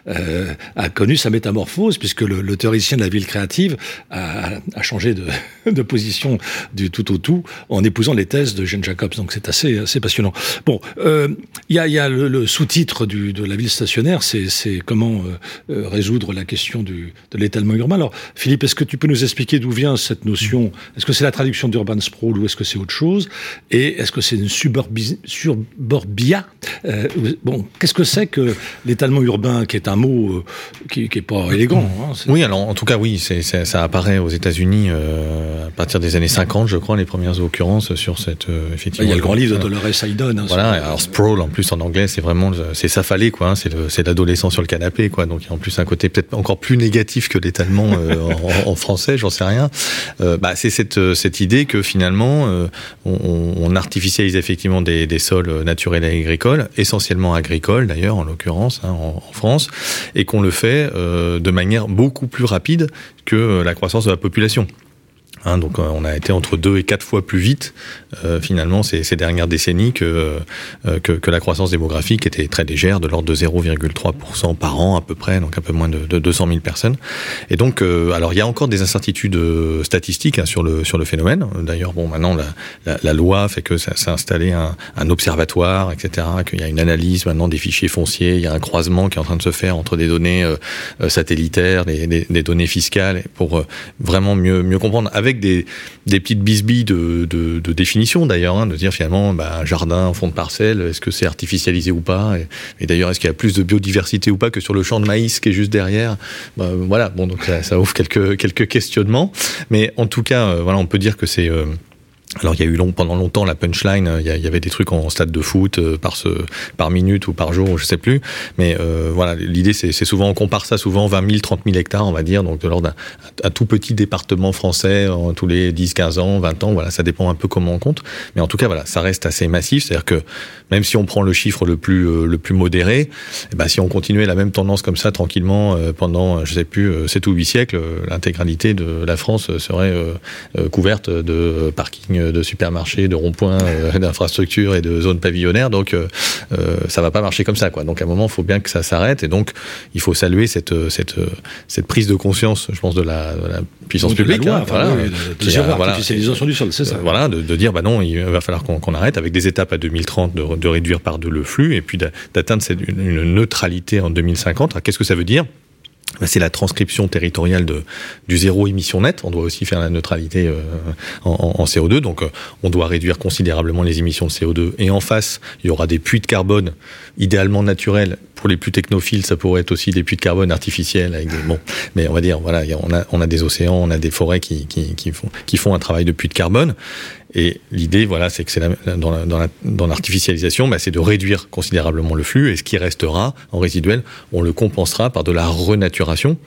euh, a connu sa métamorphose, puisque le, théoricien de la ville créative a, changé (laughs) de, position du tout au tout en épousant les thèses de Jane Jacobs. Donc c'est assez, assez passionnant. Bon, euh, il y a, y a le, sous-titre de la ville stationnaire, c'est comment euh, résoudre la question de l'étalement urbain. Alors Philippe, est-ce que tu peux nous expliquer d'où vient cette notion? Est-ce que c'est la traduction d'urban sprawl ou est-ce que c'est autre chose? Et est-ce que c'est une suburbia? Bon, qu'est-ce que c'est que l'étalement urbain qui est un mot euh, qui, qui est pas élégant. Hein, oui, alors en tout cas, oui, ça apparaît aux États-Unis euh, à partir des années 50, je crois, les premières occurrences sur cette euh, effectivement. Il y a le grand livre de Dolores Haydon. Hein, voilà, alors sprawl en plus en anglais, c'est vraiment c'est ça fallait quoi, hein, c'est, l'adolescent sur le canapé quoi. Donc il y a en plus un côté peut-être encore plus négatif que l'étalement (laughs) en, en, français, j'en sais rien. bah c'est cette cette idée que finalement on, on, artificialise effectivement des, des sols naturels et agricoles, essentiellement agricoles d'ailleurs en l'occurrence en, en, France, et qu'on le fait euh, de manière beaucoup plus rapide que la croissance de la population. Hein, donc euh, on a été entre deux et quatre fois plus vite euh, finalement ces, dernières décennies que, euh, que, que la croissance démographique était très légère, de l'ordre de 0,3% par an à peu près, donc un peu moins de, de 200 000 personnes. Et donc alors il y a encore des incertitudes statistiques hein, sur le sur le phénomène. D'ailleurs bon maintenant la, loi fait que ça s'est installé un, observatoire, etc. Qu'il y a une analyse maintenant des fichiers fonciers, il y a un croisement qui est en train de se faire entre des données satellitaires, des, données fiscales pour vraiment mieux mieux comprendre avec des, petites bisbilles de, de, définition d'ailleurs, hein, de dire finalement bah, un jardin fond de parcelle, est-ce que c'est artificialisé ou pas? Et, d'ailleurs, est-ce qu'il y a plus de biodiversité ou pas que sur le champ de maïs qui est juste derrière? Bah, Voilà, bon, donc ça, ouvre quelques, quelques questionnements. Mais en tout cas, euh, voilà, on peut dire que c'est... Euh, alors il y a eu long, pendant longtemps la punchline, il y, a, il y, avait des trucs en stade de foot euh, par ce, par minute ou par jour, je sais plus. Mais euh, voilà, l'idée c'est souvent on compare ça souvent 20 000, 30 000 hectares, on va dire, donc de l'ordre d'un tout petit département français tous les 10, 15 ans, 20 ans. Voilà, ça dépend un peu comment on compte. Mais en tout cas voilà, ça reste assez massif, c'est-à-dire que même si on prend le chiffre le plus euh, le plus modéré, eh ben, si on continuait la même tendance comme ça tranquillement euh, pendant je sais plus 7 ou 8 siècles, l'intégralité de la France serait euh, couverte de de supermarchés, de ronds-points, euh, (laughs) d'infrastructures et de zones pavillonnaires. Donc, euh, euh, ça va pas marcher comme ça, quoi. Donc, à un moment, il faut bien que ça s'arrête. Et donc, il faut saluer cette, cette, cette prise de conscience, je pense, de la, de la puissance donc publique. De la loi, hein, voilà, de, de, de, voilà, artificialisation du sol, c'est ça. Voilà, de, de, dire, bah non, il va falloir qu'on qu arrête avec des étapes à 2030 de, de réduire par deux le flux et puis d'atteindre une neutralité en 2050. Qu'est-ce que ça veut dire? C'est la transcription territoriale de, du zéro émission net. On doit aussi faire la neutralité euh, en, en, CO2. Donc, euh, on doit réduire considérablement les émissions de CO2. Et en face, il y aura des puits de carbone, idéalement naturels. Pour les plus technophiles, ça pourrait être aussi des puits de carbone artificiels. Avec des, bon, mais on va dire, voilà, on a, on a des océans, on a des forêts qui, qui, qui, font, qui font un travail de puits de carbone. Et l'idée, voilà, c'est que c'est dans, la, dans, l'artificialisation, bah, c'est de réduire considérablement le flux, et ce qui restera en résiduel, on le compensera par de la renaturation.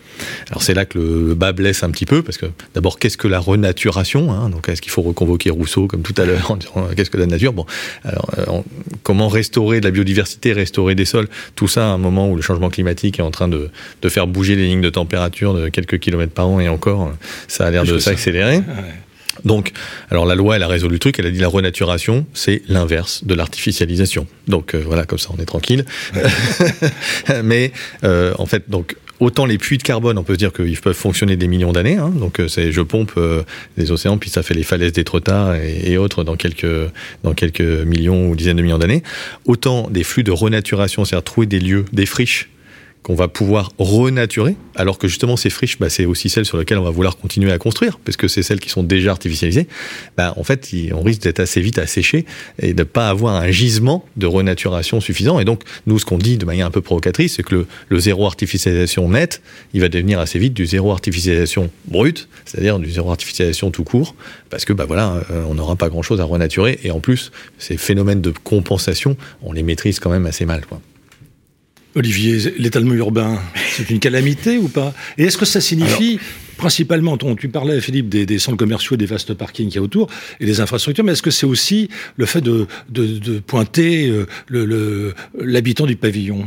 Alors c'est là que le bas blesse un petit peu, parce que d'abord, qu'est-ce que la renaturation hein? Donc est-ce qu'il faut reconvoquer Rousseau comme tout à l'heure en disant qu'est-ce que la nature? Bon, alors euh, comment restaurer de la biodiversité, restaurer des sols? Tout ça à un moment où le changement climatique est en train de, de faire bouger les lignes de température de quelques kilomètres par an, et encore, ça a l'air de s'accélérer. Donc, alors la loi, elle a résolu le truc, elle a dit la renaturation, c'est l'inverse de l'artificialisation. Donc euh, voilà, comme ça on est tranquille. (laughs) Mais euh, en fait, donc autant les puits de carbone, on peut se dire qu'ils peuvent fonctionner des millions d'années. Hein, donc c'est je pompe euh, les océans, puis ça fait les falaises d'Étretat et, et autres dans quelques dans quelques millions ou dizaines de millions d'années. Autant des flux de renaturation, c'est-à-dire trouver des lieux, des friches qu'on va pouvoir renaturer, alors que justement ces friches, bah, c'est aussi celles sur lesquelles on va vouloir continuer à construire, parce que c'est celles qui sont déjà artificialisées. Bah, en fait, on risque d'être assez vite asséché et de ne pas avoir un gisement de renaturation suffisant. Et donc, nous, ce qu'on dit de manière un peu provocatrice, c'est que le, le, zéro artificialisation net, il va devenir assez vite du zéro artificialisation brut, c'est-à-dire du zéro artificialisation tout court, parce que bah, voilà, on n'aura pas grand-chose à renaturer. Et en plus, ces phénomènes de compensation, on les maîtrise quand même assez mal. Quoi. Olivier, l'étalement urbain, c'est une calamité ou pas? Et est-ce que ça signifie, Alors, principalement, ton, tu parlais, Philippe, des, des, centres commerciaux, des vastes parkings qu'il y a autour, et des infrastructures, mais est-ce que c'est aussi le fait de, de, de pointer euh, l'habitant du pavillon?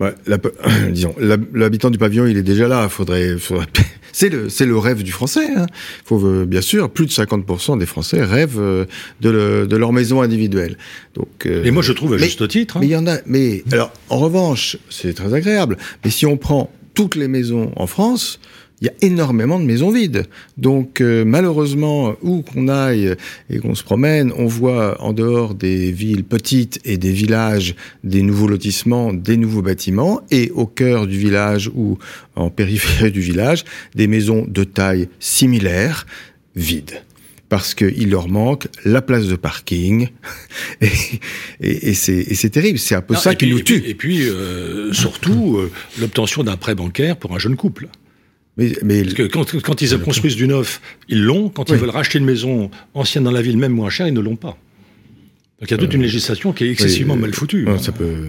La, (coughs) disons, l'habitant du pavillon, il est déjà là. Faudrait, faudrait (laughs) c'est le, c'est le rêve du Français. Hein. Faut euh, bien sûr, plus de 50% des Français rêvent euh, de, le, de leur maison individuelle. Donc, euh, et moi, je trouve à juste titre. Hein. Mais il y en a. Mais alors, en revanche, c'est très agréable. Mais si on prend toutes les maisons en France, il y a énormément de maisons vides. Donc euh, malheureusement, où qu'on aille et qu'on se promène, on voit en dehors des villes petites et des villages des nouveaux lotissements, des nouveaux bâtiments, et au cœur du village ou en périphérie du village, des maisons de taille similaire, vides. parce qu'il leur manque la place de parking. (laughs) et, et, et c'est terrible. C'est un peu ça qui nous tue. Et puis, euh, surtout, euh, l'obtention d'un prêt bancaire pour un jeune couple. Mais, mais Parce que quand, quand ils construisent du neuf, ils l'ont. Quand ils veulent racheter une maison ancienne dans la ville, même moins chère, ils ne l'ont pas. Donc il y a toute une législation qui est excessivement mal foutue. ça peut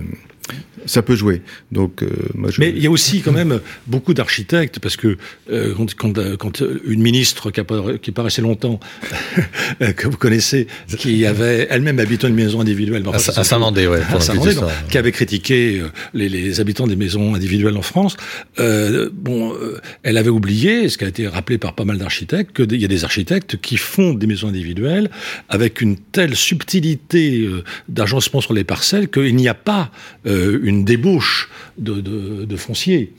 ça peut jouer. Donc, euh, moi, je... Mais il y a aussi quand même beaucoup d'architectes, parce que euh, quand, quand, euh, quand, une ministre qui, a, qui paraissait longtemps, que vous connaissez, qui avait elle-même habité une maison individuelle, à, Saint-Mandé, ouais, à Saint qui avait critiqué les, les, habitants des maisons individuelles en France, bon, elle avait oublié, ce qui a été rappelé par pas mal d'architectes, qu'il y a des architectes qui font des maisons individuelles avec une telle subtilité d'agencement sur les parcelles qu'il n'y a pas une débauche de, de, de foncier.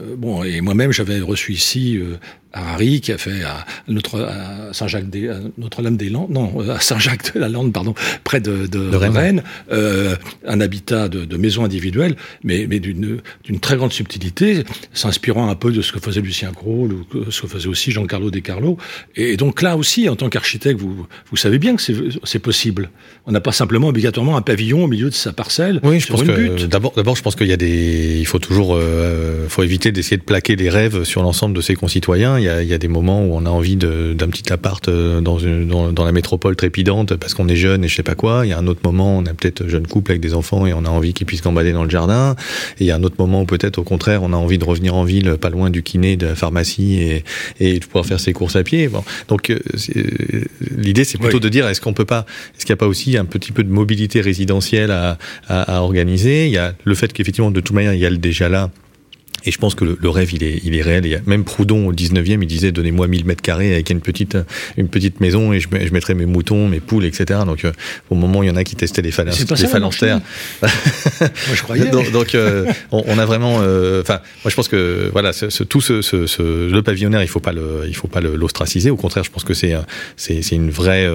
Euh, bon, et moi-même, j'avais reçu ici euh, à Harry, qui a fait à, notre, Saint-Jacques des, Notre-Dame des Landes, non, à Saint-Jacques de la Lande, pardon, près de, de, Rennes, euh, un habitat de, de, maison individuelle, mais, mais d'une, d'une très grande subtilité, s'inspirant un peu de ce que faisait Lucien Gros, ou ce que faisait aussi Jean-Carlo Descarlo. Et donc là aussi, en tant qu'architecte, vous, vous savez bien que c'est, c'est possible. On n'a pas simplement obligatoirement un pavillon au milieu de sa parcelle. Oui, je pense que d'abord, d'abord, je pense qu'il y a des, il faut toujours, euh, faut éviter d'essayer de plaquer des rêves sur l'ensemble de ses concitoyens il y a, y a, des moments où on a envie d'un petit appart euh, dans, une, dans, dans, la métropole trépidante parce qu'on est jeune et je sais pas quoi. Il y a un autre moment, on a peut-être jeune couple avec des enfants et on a envie qu'ils puissent gambader dans le jardin. Et il y a un autre moment où peut-être au contraire, on a envie de revenir en ville, pas loin du kiné, de la pharmacie et, et de pouvoir faire ses courses à pied. Bon. Donc euh, l'idée, c'est plutôt oui. de dire, est-ce qu'on peut pas, est-ce qu'il n'y a pas aussi un petit peu de mobilité résidentielle à, à, à organiser? Il y a le fait qu'effectivement, de toute manière, il y a le déjà là et je pense que le, le, rêve, il est, il est réel. Et même Proudhon, au 19e, il disait donnez-moi 1000 mètres carrés avec une petite, une petite maison et je, je mettrai mes moutons, mes poules, etc. Donc, euh, au moment il y en a qui testaient les, phalanx, les phalanstères. moi, je croyais. (laughs) donc, donc euh, on, on, a vraiment. Euh, enfin, moi, je pense que voilà, ce, ce, tout ce, le pavillonnaire, il faut pas le, il faut pas l'ostraciser. Au contraire, je pense que c'est, c'est, une vraie,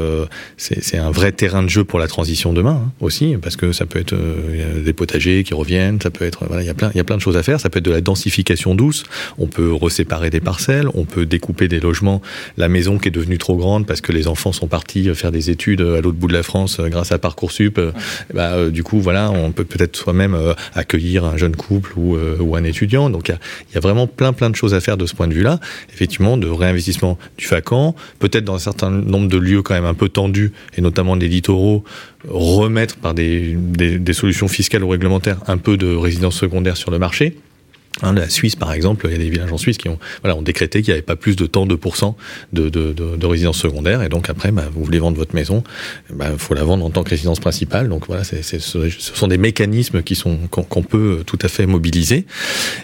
c'est un vrai terrain de jeu pour la transition demain hein, aussi, parce que ça peut être des potagers qui reviennent, ça peut être, voilà, il y a plein, il y a plein de choses à faire. Ça peut être de la densification densification douce. On peut reséparer des parcelles, on peut découper des logements. La maison qui est devenue trop grande parce que les enfants sont partis faire des études à l'autre bout de la France euh, grâce à Parcoursup. Bah, euh, du coup, voilà, on peut peut-être soi-même euh, accueillir un jeune couple ou, ou un étudiant. Donc, il y, y, a vraiment plein, plein de choses à faire de ce point de vue-là. Effectivement, de réinvestissement du vacant, peut-être dans un certain nombre de lieux quand même un peu tendus, et notamment des littoraux, remettre par des, des, des solutions fiscales ou réglementaires un peu de résidence secondaire sur le marché. Hein, la Suisse, par exemple, il y a des villages en Suisse qui ont, voilà, ont décrété qu'il n'y avait pas plus de de pourcents de, de, de, de résidence secondaire. Et donc après, bah, vous voulez vendre votre maison, il bah, faut la vendre en tant que résidence principale. Donc voilà, ce sont des mécanismes qui sont qu'on, peut tout à fait mobiliser.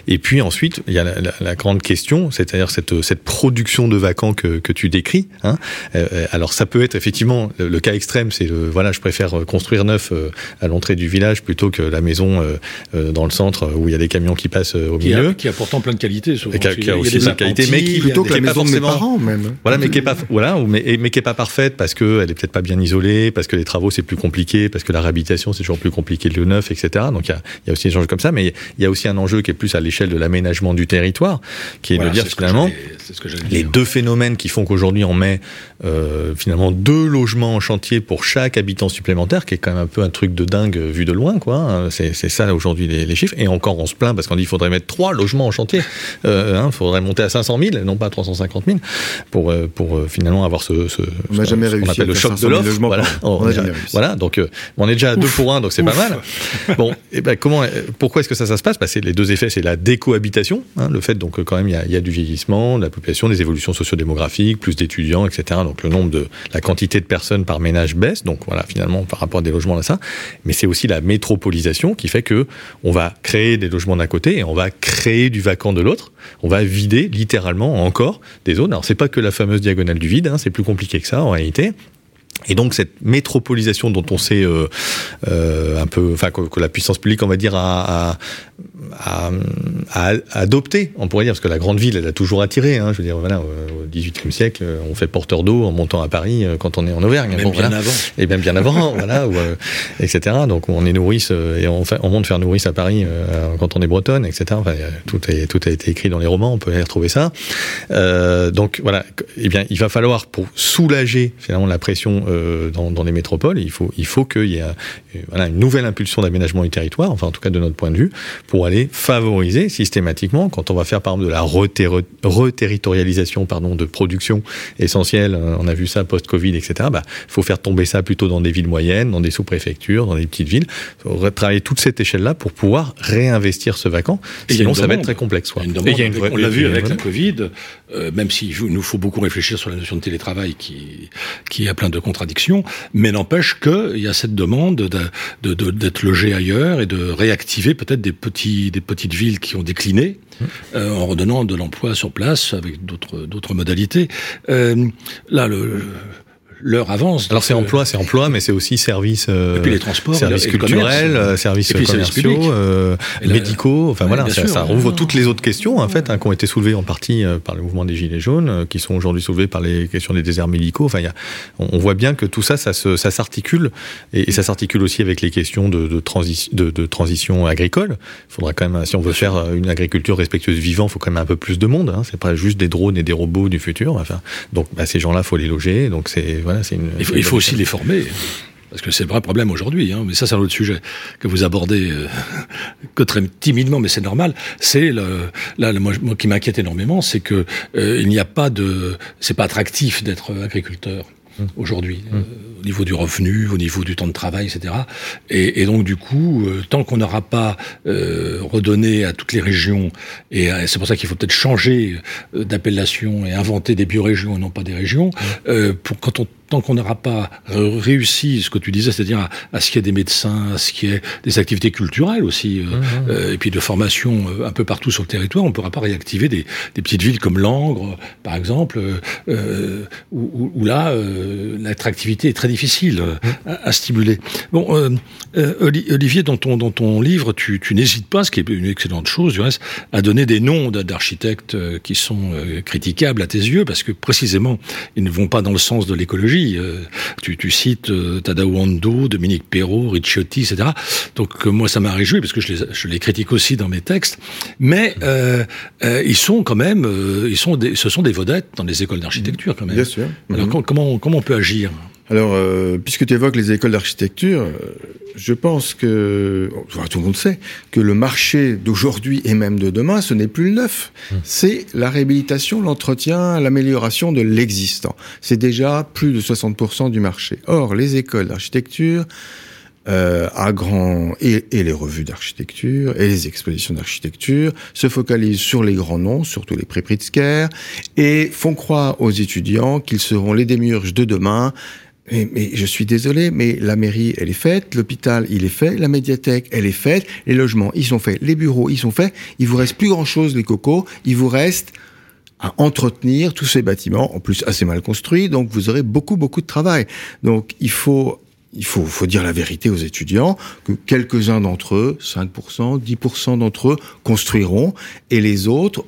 Et puis ensuite, il y a la, grande question, c'est-à-dire cette, production de vacants que, tu décris. Hein. Euh, alors ça peut être effectivement le, cas extrême, c'est le, voilà, je préfère construire neuf euh, à l'entrée du village plutôt que la maison euh, euh dans le centre où il y a des camions qui passent qui a, qui a pourtant plein de qualités. Souvent. Qui a, qui a aussi plein de qualités, mais qui plutôt que la maison de mes parents même. Voilà, mais qui est pas voilà, mais, mais qui est pas parfaite parce que elle est peut-être pas bien isolée, parce que les travaux c'est plus compliqué, parce que la réhabilitation c'est toujours plus compliqué le neuf, etc. Donc il y a, il y a aussi des enjeux comme ça, mais il y a aussi un enjeu qui est plus à l'échelle de l'aménagement du territoire, qui est voilà, de dire finalement les deux phénomènes qui font qu'aujourd'hui on met euh, finalement deux logements en chantier pour chaque habitant supplémentaire, qui est quand même un peu un truc de dingue vu de loin, quoi. C'est ça aujourd'hui les, les chiffres. Et encore on se plaint parce qu'on dit il faudrait mettre trois logements en chantier. Il euh, hein, faudrait monter à 500 000, non pas 350 000, pour, euh, pour euh, finalement avoir ce, ce, on ce jamais réussi appelle le choc de l'offre. Voilà. On, on jamais (laughs) voilà, donc on est déjà à deux pour un, donc c'est pas mal. Bon, et ben comment, pourquoi est-ce que ça, ça se passe? Bah, C'est les deux effets, c'est la décohabitation, hein, le fait donc quand même il y, a, il y a du vieillissement de la population, des évolutions sociodémographiques, plus d'étudiants, etc. Donc le nombre de la quantité de personnes par ménage baisse, donc voilà finalement par rapport à des logements là ça. Mais c'est aussi la métropolisation qui fait que on va créer des logements d'un côté et on va créer du vacant de l'autre. On va vider littéralement encore des zones. Alors c'est pas que la fameuse diagonale du vide, hein, c'est plus compliqué que ça en réalité. Et donc cette métropolisation dont on sait euh, euh, un peu, enfin que, la puissance publique, on va dire, a à, à, adopter, on pourrait dire, parce que la grande ville, elle a toujours attiré. Hein, je veux dire, voilà, au XVIIIe siècle, on fait porteur d'eau en montant à Paris quand on est en Auvergne. Même bien avant. Et bien bien avant, voilà, ou, etc. Donc on est nourrice et on, fait, on monte faire nourrice à Paris quand on est bretonne, etc. Enfin, tout, est, tout a été écrit dans les romans, on peut y retrouver ça. Euh, donc voilà, eh bien, il va falloir pour soulager finalement la pression euh, dans, dans, les métropoles, il faut, il faut qu'il y ait voilà, une nouvelle impulsion d'aménagement du territoire, enfin en tout cas de notre point de vue, pour aller favoriser systématiquement, quand on va faire par exemple de la reterritorialisation pardon, de production essentielle, euh, on a vu ça post-Covid, etc., bah, il faut faire tomber ça plutôt dans des villes moyennes, dans des sous-préfectures, dans des petites villes, il faut travailler toute cette échelle-là pour pouvoir réinvestir ce vacant, et sinon ça va être très complexe. On l'a vu avec la Covid, euh, même s'il nous faut beaucoup réfléchir sur la notion de télétravail qui, qui a plein de contradictions, mais n'empêche qu'il y a cette demande de d'être de, logé ailleurs et de réactiver peut-être des, petits, des petites villes qui ont décliné. Euh, en redonnant de l'emploi sur place avec d'autres d'autres modalités. Euh, là, le, l'heure avance. Alors c'est emploi, c'est emploi, mais c'est aussi services, euh, les transports, services culturels, euh, services commerciaux, euh, médicaux. Enfin voilà, ça, ça rouvre toutes les autres questions en fait hein, qui ont été soulevées en partie euh, par le mouvement des gilets jaunes, euh, qui sont aujourd'hui soulevées par les questions des déserts médicaux. Enfin, y a, on, voit bien que tout ça, ça, se, ça s'articule et, et, ça s'articule aussi avec les questions de, de, transi de, de, transition agricole. Il faudra quand même, si on veut faire une agriculture respectueuse vivant, il faut quand même un peu plus de monde. Hein. C'est pas juste des drones et des robots du futur. Enfin, donc bah, ces gens-là, faut les loger. Donc c'est voilà, il faut, il faut aussi les former. Parce que c'est le vrai problème aujourd'hui, hein, mais ça c'est un autre sujet que vous abordez euh, que très timidement, mais c'est normal. C'est le, là, moi, qui m'inquiète énormément, c'est que euh, il n'y a pas de, c'est pas attractif d'être agriculteur hum. aujourd'hui, hum. Euh, au niveau du revenu, au niveau du temps de travail, etc. Et, et donc du coup, euh, tant qu'on n'aura pas euh, redonné à toutes les régions, et c'est pour ça qu'il faut peut-être changer d'appellation et inventer des biorégions et non pas des régions, pour quand on tant qu'on n'aura pas réussi ce que tu disais, c'est-à-dire à, ce qu'il y ait des médecins, à ce qu'il y ait des activités culturelles aussi, euh, mmh, euh, et puis de formation euh, un peu partout sur le territoire, on ne pourra pas réactiver des, des, petites villes comme Langres, par exemple, euh, où, où, là, l'attractivité est très difficile mmh. à, à, stimuler. Bon, Olivier, dans ton, dans ton livre, tu, tu n'hésites pas, ce qui est une excellente chose du reste, à donner des noms d'architectes qui sont critiquables à tes yeux, parce que précisément, ils ne vont pas dans le sens de l'écologie euh, tu, tu, cites euh, Tadao Ando, Dominique Perrault, Ricciotti, etc. Donc euh, moi, ça m'a réjoui parce que je les, je les critique aussi dans mes textes. Mais euh, ils sont quand même, ils sont des, ce sont des vedettes dans les écoles d'architecture quand même. Bien sûr. Alors mhm. comment, comment on peut agir? Alors, euh, puisque tu évoques les écoles d'architecture, euh, je pense que, tout le monde sait, que le marché d'aujourd'hui et même de demain, ce n'est plus le neuf. Mmh. C'est la réhabilitation, l'entretien, l'amélioration de l'existant. C'est déjà plus de 60% du marché. Or, les écoles d'architecture, euh, à grand et, et, les revues d'architecture et les expositions d'architecture se focalisent sur les grands noms, surtout les prix Pritzker, et font croire aux étudiants qu'ils seront les démiurges de demain mais, je suis désolé, mais la mairie, elle est faite, l'hôpital, il est fait, la médiathèque, elle est faite, les logements, ils sont faits, les bureaux, ils sont faits. Il vous reste plus grand-chose, les cocos. Il vous reste à entretenir tous ces bâtiments, en plus assez mal construits, donc vous aurez beaucoup, beaucoup de travail. Donc il faut il faut, faut dire la vérité aux étudiants, que quelques-uns d'entre eux, 5%, 10% d'entre eux, construiront, et les autres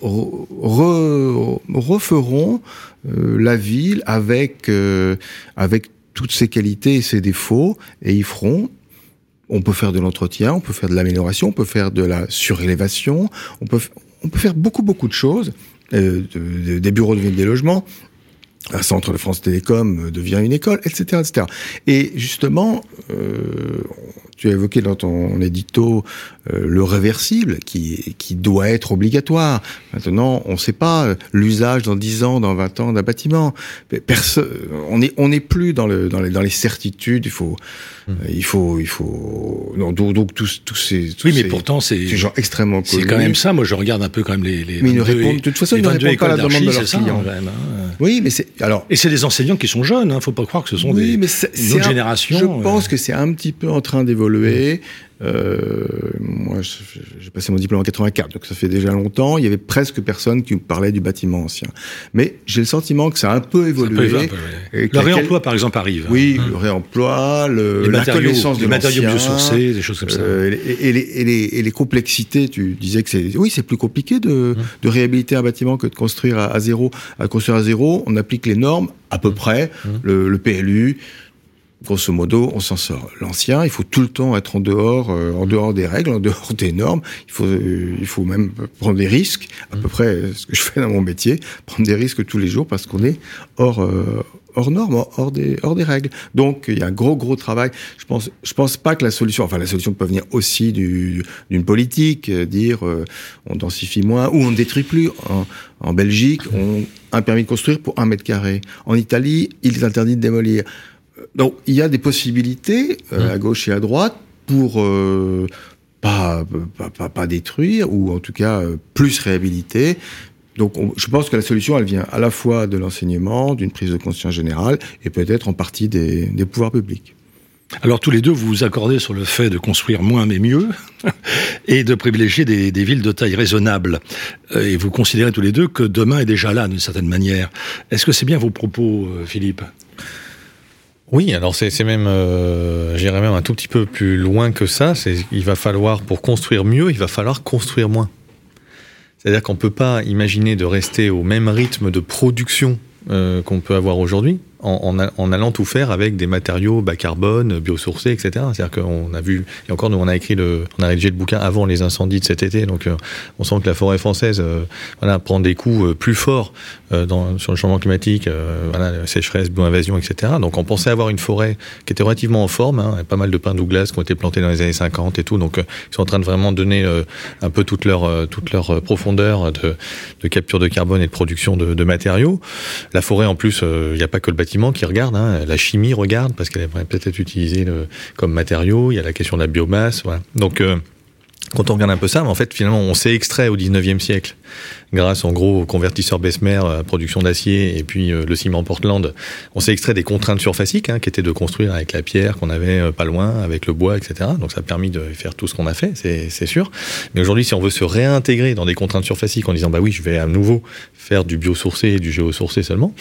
referont euh, la ville avec, euh, avec toutes ses qualités et ses défauts, et ils feront on peut faire de l'entretien, on peut faire de l'amélioration, on peut faire de la surélévation, on peut, faire beaucoup, beaucoup de choses, euh, des bureaux de des logements. Un centre de France Télécom devient une école, etc., etc. Et justement, euh, tu as évoqué dans ton édito euh, le réversible qui, qui doit être obligatoire. Maintenant, on ne sait pas euh, l'usage dans 10 ans, dans 20 ans d'un bâtiment. Personne, on n'est on est plus dans, le, dans, les, dans les certitudes. Il faut, hmm. il faut, il faut. Non, donc, donc tous, tous ces. oui, mais pourtant c'est. Ces gens extrêmement C'est quand même ça. Moi, je regarde un peu quand même les. les mais ils ne répondent. De toute façon, ils ne répondent pas à la demande de leurs clients. Même, hein. Oui, mais c'est alors. Et c'est des enseignants qui sont jeunes. Hein. Faut pas croire que ce sont oui, des. Mais c'est, une autre génération. Je pense que c'est un petit peu en train d'évoluer. Euh, moi, j'ai passé mon diplôme en 84, donc ça fait déjà longtemps. Il y avait presque personne qui me parlait du bâtiment ancien. Mais j'ai le sentiment que ça a un peu évolué. le réemploi, par exemple, arrive. Oui, le réemploi, le, la connaissance des matériaux biosourcés, des choses comme ça. Euh, et, les, et, les, et, les, complexités, tu disais que c'est, oui, c'est plus compliqué de, mmh. de, réhabiliter un bâtiment que de construire à, zéro. À construire à zéro, on applique les normes à peu près, mmh. le, le PLU grosso modo, on s'en sort. L'ancien, il faut tout le temps être en dehors, euh, en dehors des règles, en dehors des normes. Il faut, euh, il faut même prendre des risques. À peu près ce que je fais dans mon métier, prendre des risques tous les jours parce qu'on est hors, euh, hors normes, hors des, hors des règles. Donc, il y a un gros, gros travail. Je pense, je pense pas que la solution, enfin, la solution peut venir aussi d'une politique, dire on densifie moins ou on ne détruit plus. En, Belgique, on un permis de construire pour un mètre carré. En Italie, il est interdit de démolir. Donc il y a des possibilités euh, mmh. à gauche et à droite pour euh, pas, pas, pas, détruire ou en tout cas euh, plus réhabiliter. Donc je pense que la solution elle vient à la fois de l'enseignement, d'une prise de conscience générale et peut-être en partie des, des pouvoirs publics. Alors tous les deux, vous vous accordez sur le fait de construire moins mais mieux (laughs) et de privilégier des, des, villes de taille raisonnable. Et vous considérez tous les deux que demain est déjà là d'une certaine manière. Est-ce que c'est bien vos propos, Philippe? Oui, alors c'est même, euh, j'irais même un tout petit peu plus loin que ça. Il va falloir pour construire mieux, il va falloir construire moins. C'est-à-dire qu'on peut pas imaginer de rester au même rythme de production euh, qu'on peut avoir aujourd'hui en, allant tout faire avec des matériaux bas carbone, biosourcés, etc. C'est-à-dire qu'on a vu, et encore nous on a écrit le, on a rédigé le bouquin avant les incendies de cet été, donc euh, on sent que la forêt française, euh, voilà, prend des coups euh, plus forts dans, sur le changement climatique, voilà, sécheresse, bio-invasion, etc. Donc on pensait avoir une forêt qui était relativement en forme, hein, pas mal de pins Douglas qui ont été plantés dans les années 50 et tout, donc ils sont en train de vraiment donner un peu toute leur toute leur profondeur de, de, capture de carbone et de production de, de matériaux. La forêt en plus, il n'y a pas que le bâtiment qui regarde, hein. la chimie regarde parce qu'elle aimerait peut-être être utilisée comme matériau. Il y a la question de la biomasse. Donc euh, quand on regarde un peu ça, en fait, finalement, on s'est extrait au 19e siècle, grâce en gros au convertisseur Bessemer, à production d'acier, et puis euh, le ciment Portland. On s'est extrait des contraintes surfaciques, hein, qui étaient de construire avec la pierre qu'on avait euh, pas loin, avec le bois, etc. Donc ça a permis de faire tout ce qu'on a fait, c'est sûr. Mais aujourd'hui, si on veut se réintégrer dans des contraintes surfaciques en disant, bah oui, je vais à nouveau faire du biosourcé et du géosourcé seulement,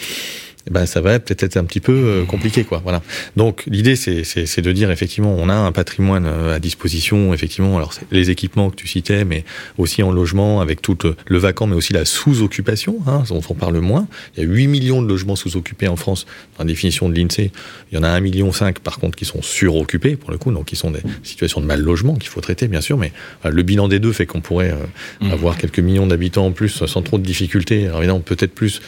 ben ça va peut-être être un petit peu euh, compliqué quoi. Voilà. Donc l'idée c'est de dire effectivement on a un patrimoine euh, à disposition effectivement alors les équipements que tu citais mais aussi en logement avec tout euh, le vacant mais aussi la sous-occupation hein, on en parle moins. Il y a 8 millions de logements sous-occupés en France en définition de l'INSEE. Il y en a 1 million 5 par contre qui sont suroccupés pour le coup donc qui sont des situations de mal logement qu'il faut traiter bien sûr mais le bilan des deux fait qu'on pourrait mmh. avoir quelques millions d'habitants en plus sans trop de difficultés. Alors évidemment peut-être plus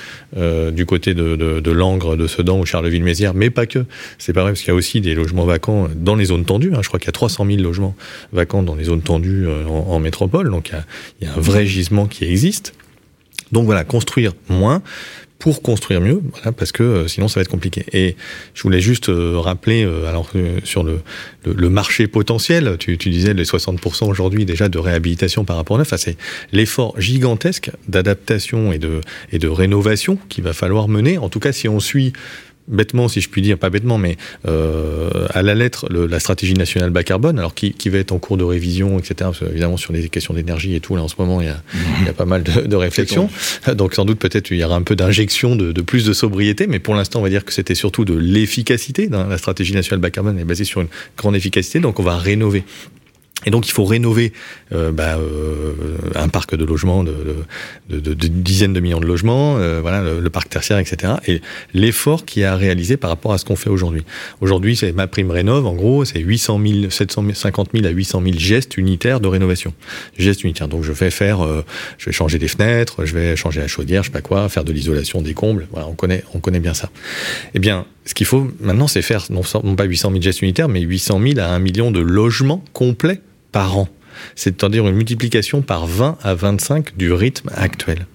du côté de, de de Langres, de Sedan ou Charleville-Mézières, mais pas que. C'est pas vrai, parce qu'il y a aussi des logements vacants dans les zones tendues. Hein. Je crois qu'il y a 300 000 logements vacants dans les zones tendues euh, en, métropole. Donc il y a un vrai gisement qui existe. Donc voilà, construire moins, pour construire mieux, voilà, parce que euh, sinon ça va être compliqué. Et je voulais juste euh, rappeler, euh, alors sur le, le, marché potentiel, tu, tu disais les 60% aujourd'hui déjà de réhabilitation par rapport à neuf, c'est l'effort gigantesque d'adaptation et de, et de rénovation qu'il va falloir mener. En tout cas, si on suit bêtement, si je puis dire, pas bêtement, mais euh, à la lettre, le, la stratégie nationale bas carbone, alors qui, qui, va être en cours de révision, etc. Parce évidemment, sur les questions d'énergie et tout, là, en ce moment, il y a, il y a pas mal de, de réflexions. Donc, sans doute, peut-être, il y aura un peu d'injection de, de, plus de sobriété, mais pour l'instant, on va dire que c'était surtout de l'efficacité. La stratégie nationale bas carbone est basée sur une grande efficacité, donc on va rénover et donc il faut rénover euh, bah, euh, un parc de logements de, de, de, de, dizaines de millions de logements, euh, voilà le, le, parc tertiaire, etc. Et l'effort qui a réalisé par rapport à ce qu'on fait aujourd'hui. Aujourd'hui, c'est ma prime rénov. En gros, c'est 800 000, 750 000 à 800 000 gestes unitaires de rénovation. Gestes unitaires. Donc je vais faire, euh, je vais changer des fenêtres, je vais changer la chaudière, je sais pas quoi, faire de l'isolation des combles. Voilà, on connaît, on connaît bien ça. Eh bien, ce qu'il faut maintenant, c'est faire non, non pas 800 000 gestes unitaires, mais 800 000 à 1 million de logements complets par an. C'est-à-dire une multiplication par 20 à 25 du rythme actuel.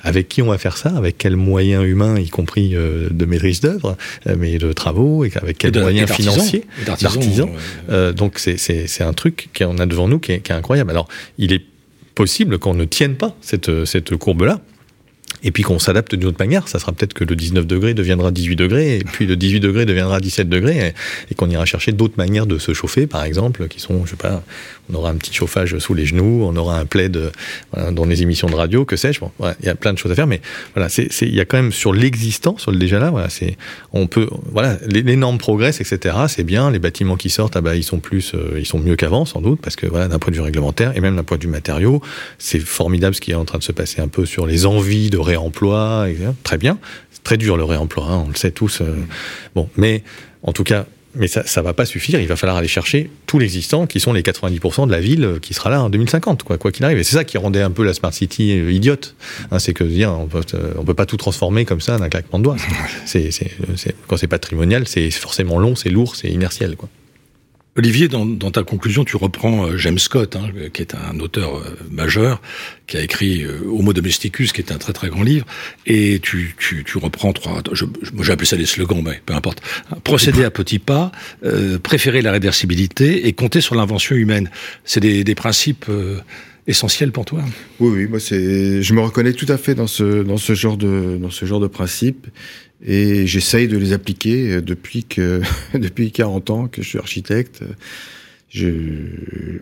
Avec qui on va faire ça? Avec quels moyens humains, y compris euh, de maîtrise d'œuvre, euh, mais de travaux, et avec quels moyens financiers, d'artisans euh, Donc c'est un truc qu'on a devant nous qui est, qui est, incroyable. Alors il est possible qu'on ne tienne pas cette, cette courbe-là, et puis qu'on s'adapte d'une autre manière. Ça sera peut-être que le 19 degrés deviendra 18 degrés, et puis le 18 degrés deviendra 17 degrés, et, qu'on ira chercher d'autres manières de se chauffer, par exemple, qui sont, je sais pas, on aura un petit chauffage sous les genoux, on aura un plaid dans les émissions de radio, que sais-je. Bon, il y a plein de choses à faire, mais voilà, c'est, il y a quand même sur l'existant, sur le déjà là, voilà, c'est, on peut, voilà, normes progressent, etc. C'est bien, les bâtiments qui sortent, ah bah, ils sont plus, euh, ils sont mieux qu'avant, sans doute, parce que voilà, d'un point de vue réglementaire et même d'un point de vue matériau, c'est formidable ce qui est en train de se passer un peu sur les envies de réemploi. très bien, c'est très dur le réemploi, hein, on le sait tous. Euh, bon, mais en tout cas, mais ça ne va pas suffire. Il va falloir aller chercher tout l'existant, qui sont les 90% de la ville euh, qui sera là en 2050, quoi qu'il arrive. Et c'est ça qui rendait un peu la smart city euh, idiote. Hein, c'est que dire, on peut, on peut pas tout transformer comme ça d'un claquement de doigts. Quand c'est patrimonial, c'est forcément long, c'est lourd, c'est inertiel, quoi. Olivier, dans, ta conclusion, tu reprends euh, James Scott, hein, qui est un auteur euh, majeur, qui a écrit euh, Homo Domesticus, qui est un très très grand livre, et tu, reprends trois. Je, j'ai appelé ça des slogans, mais peu importe. Procéder à petits pas, préférer la réversibilité et compter sur l'invention humaine. C'est des, principes. essentiels pour toi? Oui, oui, moi c'est, je me reconnais tout à fait dans ce dans ce genre de dans ce genre de principe et j'essaye de les appliquer euh, depuis que (laughs) depuis 40 ans que je suis architecte. Je,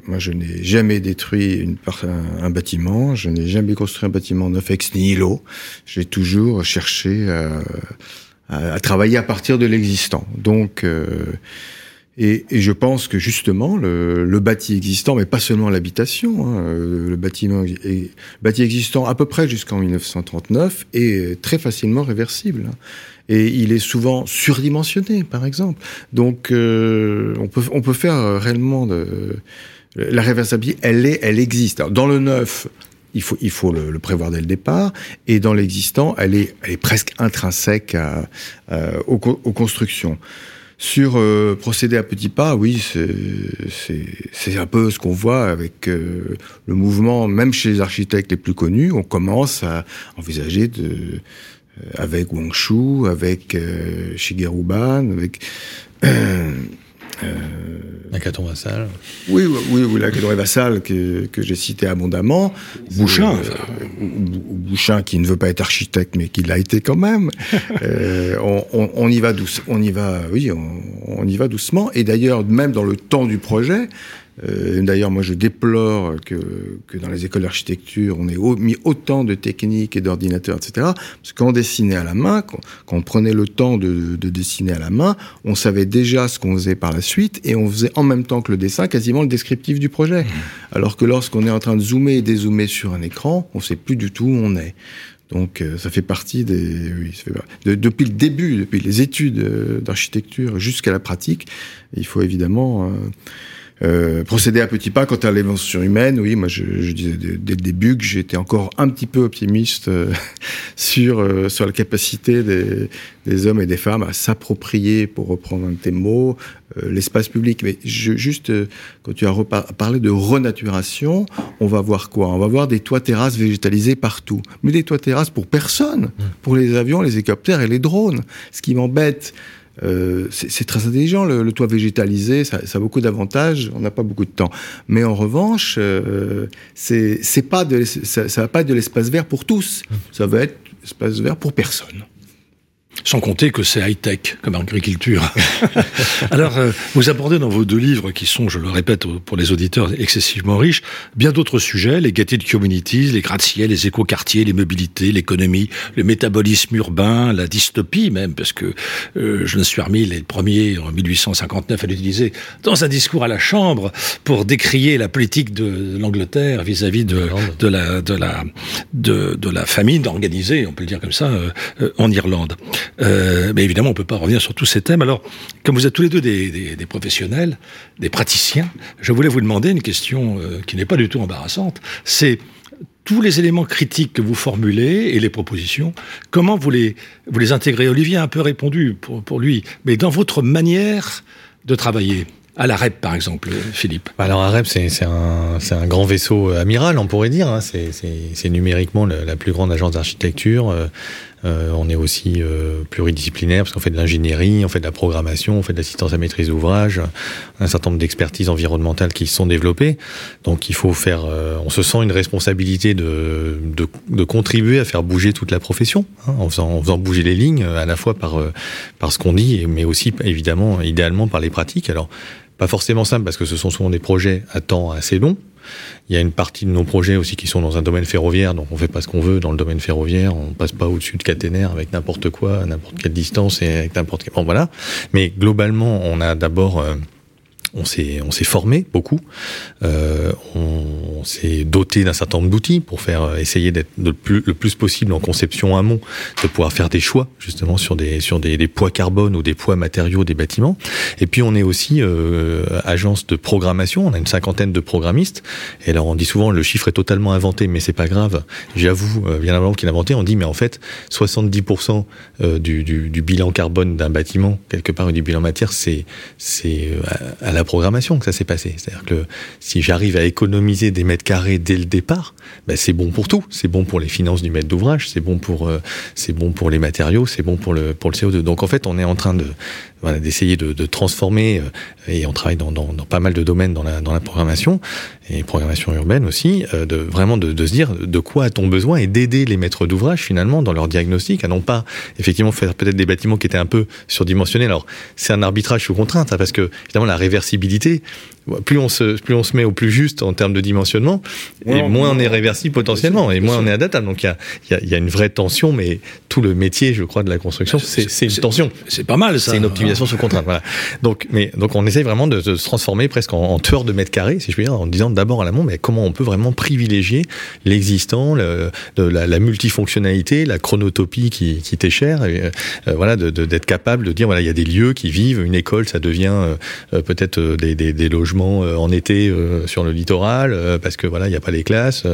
moi, je n'ai jamais détruit une, un, un, bâtiment, je n'ai jamais construit un bâtiment neuf ex nihilo. J'ai toujours cherché à, à, travailler à partir de l'existant. Donc, euh, et, et, je pense que justement, le, le bâti existant, mais pas seulement l'habitation, hein, le bâtiment le bâti existant à peu près jusqu'en 1939 est très facilement réversible. Hein. Et il est souvent surdimensionné, par exemple. Donc, euh, on, peut, on peut faire réellement de, la réversibilité, elle, est, elle existe. Alors, dans le neuf, il faut, il faut le, le, prévoir dès le départ. Et dans l'existant, elle est, elle est presque intrinsèque à, aux, aux constructions. Sur euh, procéder à petits pas, oui, c'est un peu ce qu'on voit avec euh, le mouvement, même chez les architectes les plus connus, on commence à envisager de, euh, avec Wang Shu, avec Shigeru Ban, avec (clears throat) Lacaton Vassal. Oui, oui, oui, Lacaton Vassal que, que j'ai cité abondamment. Bouchin. Euh, Bouchin qui ne veut pas être architecte, mais qui l'a été quand même. (laughs) euh, on, on, on, y va douce, on y va, oui, on, on y va doucement. Et d'ailleurs, même dans le temps du projet, euh, D'ailleurs, moi, je déplore que, que dans les écoles d'architecture, on ait mis autant de techniques et d'ordinateurs, etc. Parce qu'on dessinait à la main, quand, on prenait le temps de, de, dessiner à la main, on savait déjà ce qu'on faisait par la suite et on faisait en même temps que le dessin quasiment le descriptif du projet. Mmh. Alors que lorsqu'on est en train de zoomer et dézoomer sur un écran, on sait plus du tout où on est. Donc euh, ça fait partie des oui, ça fait, de, depuis le début, depuis les études euh, d'architecture jusqu'à la pratique, il faut évidemment euh, euh, procéder à petits pas quant à l'évolution humaine, oui, moi je, je disais dès le début que j'étais encore un petit peu optimiste euh, (laughs) sur euh, sur la capacité des, des, hommes et des femmes à s'approprier, pour reprendre un de tes mots, l'espace public. Mais je, juste quand tu as parlé de renaturation, on va voir quoi? On va voir des toits terrasses végétalisés partout, mais des toits terrasses pour personne, mmh. pour les avions, les hélicoptères et les drones. Ce qui m'embête euh, c'est très intelligent, le, le, toit végétalisé, ça, ça a beaucoup d'avantages, on n'a pas beaucoup de temps. Mais en revanche, euh, c'est pas de, ça, ça va pas être de l'espace vert pour tous, ça va être espace vert pour personne. Sans compter que c'est high-tech comme agriculture. (laughs) Alors, euh, vous abordez dans vos deux livres, qui sont, je le répète pour les auditeurs, excessivement riches, bien d'autres sujets, les gated communities, les gratte-ciels, les écoquartiers, les mobilités, l'économie, le métabolisme urbain, la dystopie même, parce que euh, je me suis remis les premiers en 1859 à l'utiliser dans un discours à la Chambre pour décrier la politique de l'Angleterre vis-à-vis de, de, la, de, la, de, de la famine organisée, on peut le dire comme ça, euh, en Irlande. Euh, mais évidemment, on peut pas revenir sur tous ces thèmes. Alors, comme vous êtes tous les deux des, professionnels, des praticiens, je voulais vous demander une question euh, qui n'est pas du tout embarrassante. C'est tous les éléments critiques que vous formulez et les propositions, comment vous les, vous intégrez? Olivier a un peu répondu pour, lui, mais dans votre manière de travailler à la REP, par exemple, Philippe Alors, la REP, c'est un, grand vaisseau amiral, on pourrait dire. Hein. C'est numériquement la, la, plus grande agence d'architecture. Euh, on est aussi pluridisciplinaire parce qu'on fait de l'ingénierie, on fait de la programmation, on fait de l'assistance à maîtrise d'ouvrage, un certain nombre d'expertises environnementales qui sont développées. Donc il faut faire, on se sent une responsabilité de, de, de contribuer à faire bouger toute la profession, hein, en, faisant, en, faisant, bouger les lignes, à la fois par, par ce qu'on dit, mais aussi évidemment, idéalement par les pratiques. Alors pas forcément simple parce que ce sont souvent des projets à temps assez long. Il y a une partie de nos projets aussi qui sont dans un domaine ferroviaire, donc on fait pas ce qu'on veut dans le domaine ferroviaire, on passe pas au-dessus de caténaire avec n'importe quoi, à n'importe quelle distance et avec n'importe quel... Bon voilà. Mais globalement, on a d'abord... Euh, on s'est formé beaucoup, euh, on, s'est doté d'un certain nombre d'outils pour faire euh, essayer d'être le plus, le plus possible en conception amont, de pouvoir faire des choix justement sur des sur des, poids carbone ou des poids matériaux des bâtiments. Et puis on est aussi euh, agence de programmation, on a une cinquantaine de programmistes. Et alors on dit souvent le chiffre est totalement inventé, mais c'est pas grave. J'avoue, bien avant qu'il inventé, on dit mais en fait 70% euh, du, du, du bilan carbone d'un bâtiment quelque part ou du bilan matière, c'est c'est à la programmation que ça s'est passé. C'est-à-dire que si j'arrive à économiser des mètres carrés dès le départ, ben c'est bon pour tout. C'est bon pour les finances du maître d'ouvrage, c'est bon pour euh, bon pour les matériaux, c'est bon pour le pour le CO2. Donc en fait, on est en train de d'essayer de, transformer euh, et on travaille dans, dans, pas mal de domaines dans la, dans la programmation et programmation urbaine aussi, euh, de vraiment de, de, se dire de quoi a-t-on besoin et d'aider les maîtres d'ouvrage finalement dans leur diagnostic à non pas effectivement faire peut-être des bâtiments qui étaient un peu surdimensionnés. Alors c'est un arbitrage sous contrainte hein, parce que évidemment la réversibilité plus on se plus on se met au plus juste en termes de dimensionnement, et moins on est réversible potentiellement, et moins on est adaptable. Donc il y a, y, a, y a une vraie tension, mais tout le métier, je crois, de la construction, c'est une tension. C'est pas mal, ça. C'est une optimisation sous contrainte. Voilà. Donc, mais donc on essaye vraiment de, de se transformer presque en, en, tueur de mètres carrés, si je puis dire, en disant d'abord à l'amont, mais comment on peut vraiment privilégier l'existant, le, la, la, multifonctionnalité, la chronotopie qui, qui t'est chère, et, euh, voilà, d'être de, capable de dire voilà, il y a des lieux qui vivent, une école, ça devient euh, peut-être euh, des, logements euh, en été euh, sur le littoral euh, parce que voilà, il n'y a pas les classes.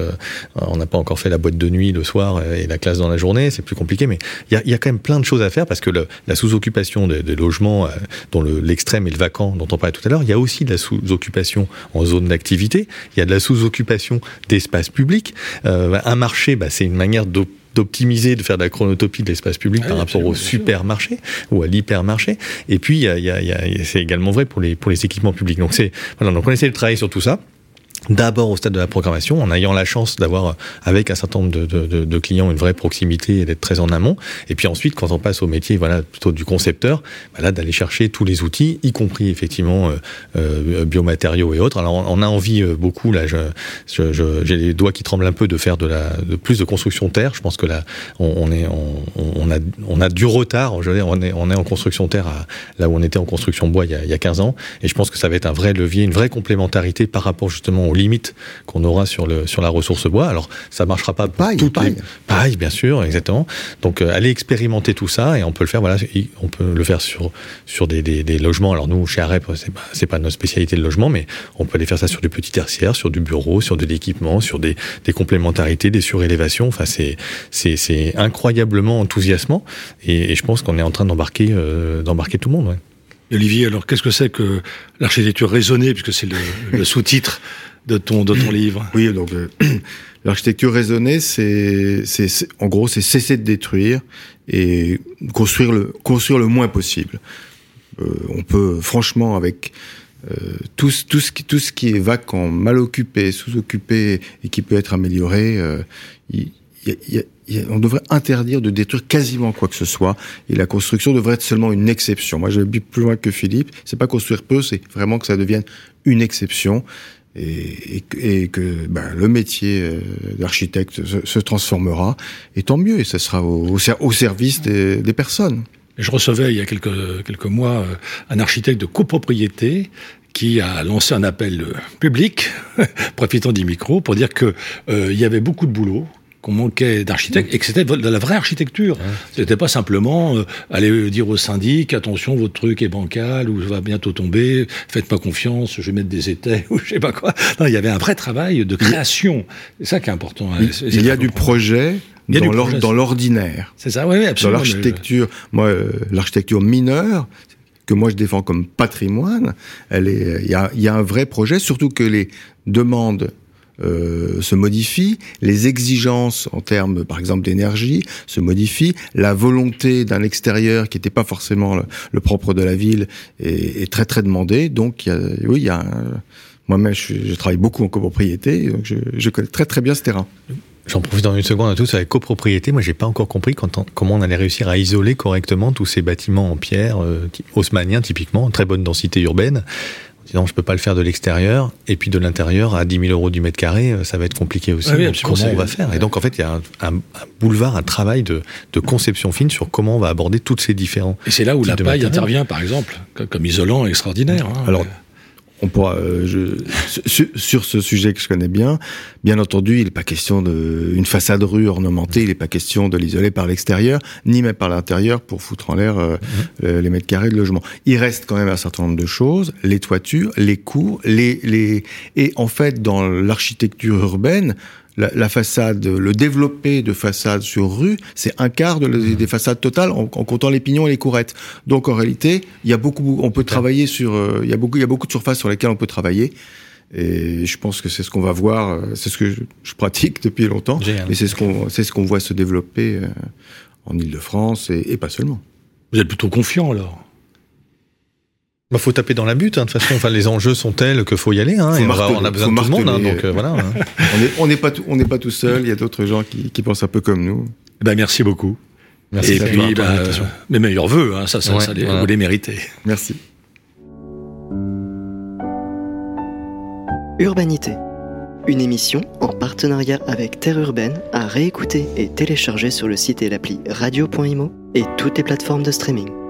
on n'a pas encore fait la boîte de nuit le soir et la classe dans la journée. C'est plus compliqué, mais il y a, quand même plein de choses à faire parce que le, la sous-occupation des, logements, dont l'extrême est le vacant, dont on parlait tout à l'heure, il y a aussi de la sous-occupation en zone d'activité. Il y a de la sous-occupation d'espaces publics. un marché, bah, c'est une manière de d'optimiser, de faire de la chronotopie de l'espace public ah par rapport au supermarché ou à l'hypermarché. Et puis, y a, y a, c'est également vrai pour les, pour les équipements publics. Donc, c'est, voilà, donc on essaie de travailler sur tout ça d'abord au stade de la programmation, en ayant la chance d'avoir avec un certain nombre de, de, de, clients une vraie proximité et d'être très en amont. Et puis ensuite, quand on passe au métier, voilà, plutôt du concepteur, voilà, d'aller chercher tous les outils, y compris effectivement euh, euh, biomatériaux et autres. Alors on a envie euh, beaucoup là, j'ai je, je, les doigts qui tremblent un peu de faire de la de plus de construction terre. Je pense que là, on, on est on, on, a on a du retard. Je veux dire, on est on est en construction terre à, là où on était en construction bois il y, a, il y a 15 ans. Et je pense que ça va être un vrai levier, une vraie complémentarité par rapport justement aux limites qu'on aura sur, le, sur la ressource bois. Alors, ça marchera pas paille, toutes paille. Les... paille, bien sûr, exactement. Donc, euh, aller expérimenter tout ça et on peut le faire. Voilà, on peut le faire sur sur des, des, des logements. Alors nous, chez Arep, c'est pas pas notre spécialité de logement, mais on peut aller faire ça sur du petit tertiaire, sur du bureau, sur de l'équipement, sur des, des complémentarités, des surélévations. Enfin, c'est c'est c'est incroyablement enthousiasmant et, et je pense qu'on est en train d'embarquer euh, d'embarquer tout le monde. Ouais. Olivier, alors qu'est-ce que c'est que l'architecture raisonnée, puisque c'est le, le sous-titre de ton, de ton livre (clears throat) Oui, donc euh, (clears throat) l'architecture raisonnée, c'est, en gros, c'est cesser de détruire et construire le, construire le moins possible. Euh, on peut, franchement, avec euh, tout, tout, ce qui, tout ce qui est vacant, mal occupé, sous-occupé et qui peut être amélioré, on devrait interdire de détruire quasiment quoi que ce soit et la construction devrait être seulement une exception. Moi, je vais plus loin que Philippe. C'est pas construire peu, c'est vraiment que ça devienne une exception et, et, et que ben, le métier euh, d'architecte se, se, transformera, et tant mieux, et ce sera au, au service des, des, personnes. Je recevais il y a quelques, quelques mois euh, un architecte de copropriété qui a lancé un appel public, (laughs) profitant du micro, pour dire que euh, y avait beaucoup de boulot, qu'on manquait d'architectes et que c'était de la vraie architecture. Ouais. C'était pas simplement euh, aller dire au syndic attention votre truc est bancal ou va bientôt tomber, faites pas confiance, je vais mettre des étais (laughs) ou je sais pas quoi. Non, il y avait un vrai travail de création. C'est ça qui est important. Il, il y a du projet. Dans l'ordinaire. C'est ça, oui, oui absolument. Dans l'architecture, moi, euh, l'architecture mineure, que moi je défends comme patrimoine, elle est, il y a, il y a un vrai projet, surtout que les demandes euh, se modifie, les exigences en termes, par exemple, d'énergie se modifient, la volonté d'un extérieur qui n'était pas forcément le, propre de la ville est, très très demandée. Donc, oui, il y a moi-même, je, travaille beaucoup en copropriété, donc je, connais très très bien ce terrain. J'en profite dans une seconde à tous avec copropriété. Moi, j'ai pas encore compris comment on allait réussir à isoler correctement tous ces bâtiments en pierre euh, haussmanniens typiquement, très bonne densité urbaine. Sinon, je peux pas le faire de l'extérieur et puis de l'intérieur à 10 000 euros du mètre carré, euh, ça va être compliqué aussi. comment on va faire? Et donc, en fait, il y a un, boulevard, un travail de, de, conception fine sur comment on va aborder toutes ces différents. Et c'est là où la paille intervient, par exemple, comme, isolant extraordinaire. Hein. Alors, on pourra, euh, je, sur, ce sujet que je connais bien, bien entendu, il n'est pas question d'une façade rue ornementée, il n'est pas question de l'isoler par l'extérieur, ni même par l'intérieur pour foutre en l'air euh, mhm. les mètres carrés de logement. Il reste quand même un certain nombre de choses, les toitures, les cours, les, les et en fait dans l'architecture urbaine, la, façade, le développé de façades sur rue, c'est un quart de, mmh. des façades totales en, comptant les pignons et les courettes. Donc en réalité, il y a beaucoup, on peut travailler sur, euh, il y a beaucoup, il y a beaucoup de surfaces sur lesquelles on peut travailler. Et je pense que c'est ce qu'on va voir, euh, c'est ce que je, pratique (laughs) depuis longtemps, mais c'est ce qu'on, c'est ce qu'on voit se développer euh, en Ile-de-France et, et pas seulement. Vous êtes plutôt confiant alors? Bah, faut taper dans la butte, hein, de toute façon. Enfin, les enjeux sont tels qu'il faut y aller. Hein, et on, a besoin de tout le monde, hein, donc euh, voilà. Hein. on n'est pas tout, on n'est pas tout seul. Il y a d'autres gens qui, qui, pensent un peu comme nous. Eh ben merci beaucoup. Merci et puis, bah, mes meilleurs voeux. Hein, ça, ça, ça les, vous les méritez. Merci. Urbanité. Une émission en partenariat avec Terre Urbaine à réécouter et télécharger sur le site et l'appli radio.imo et toutes les plateformes de streaming.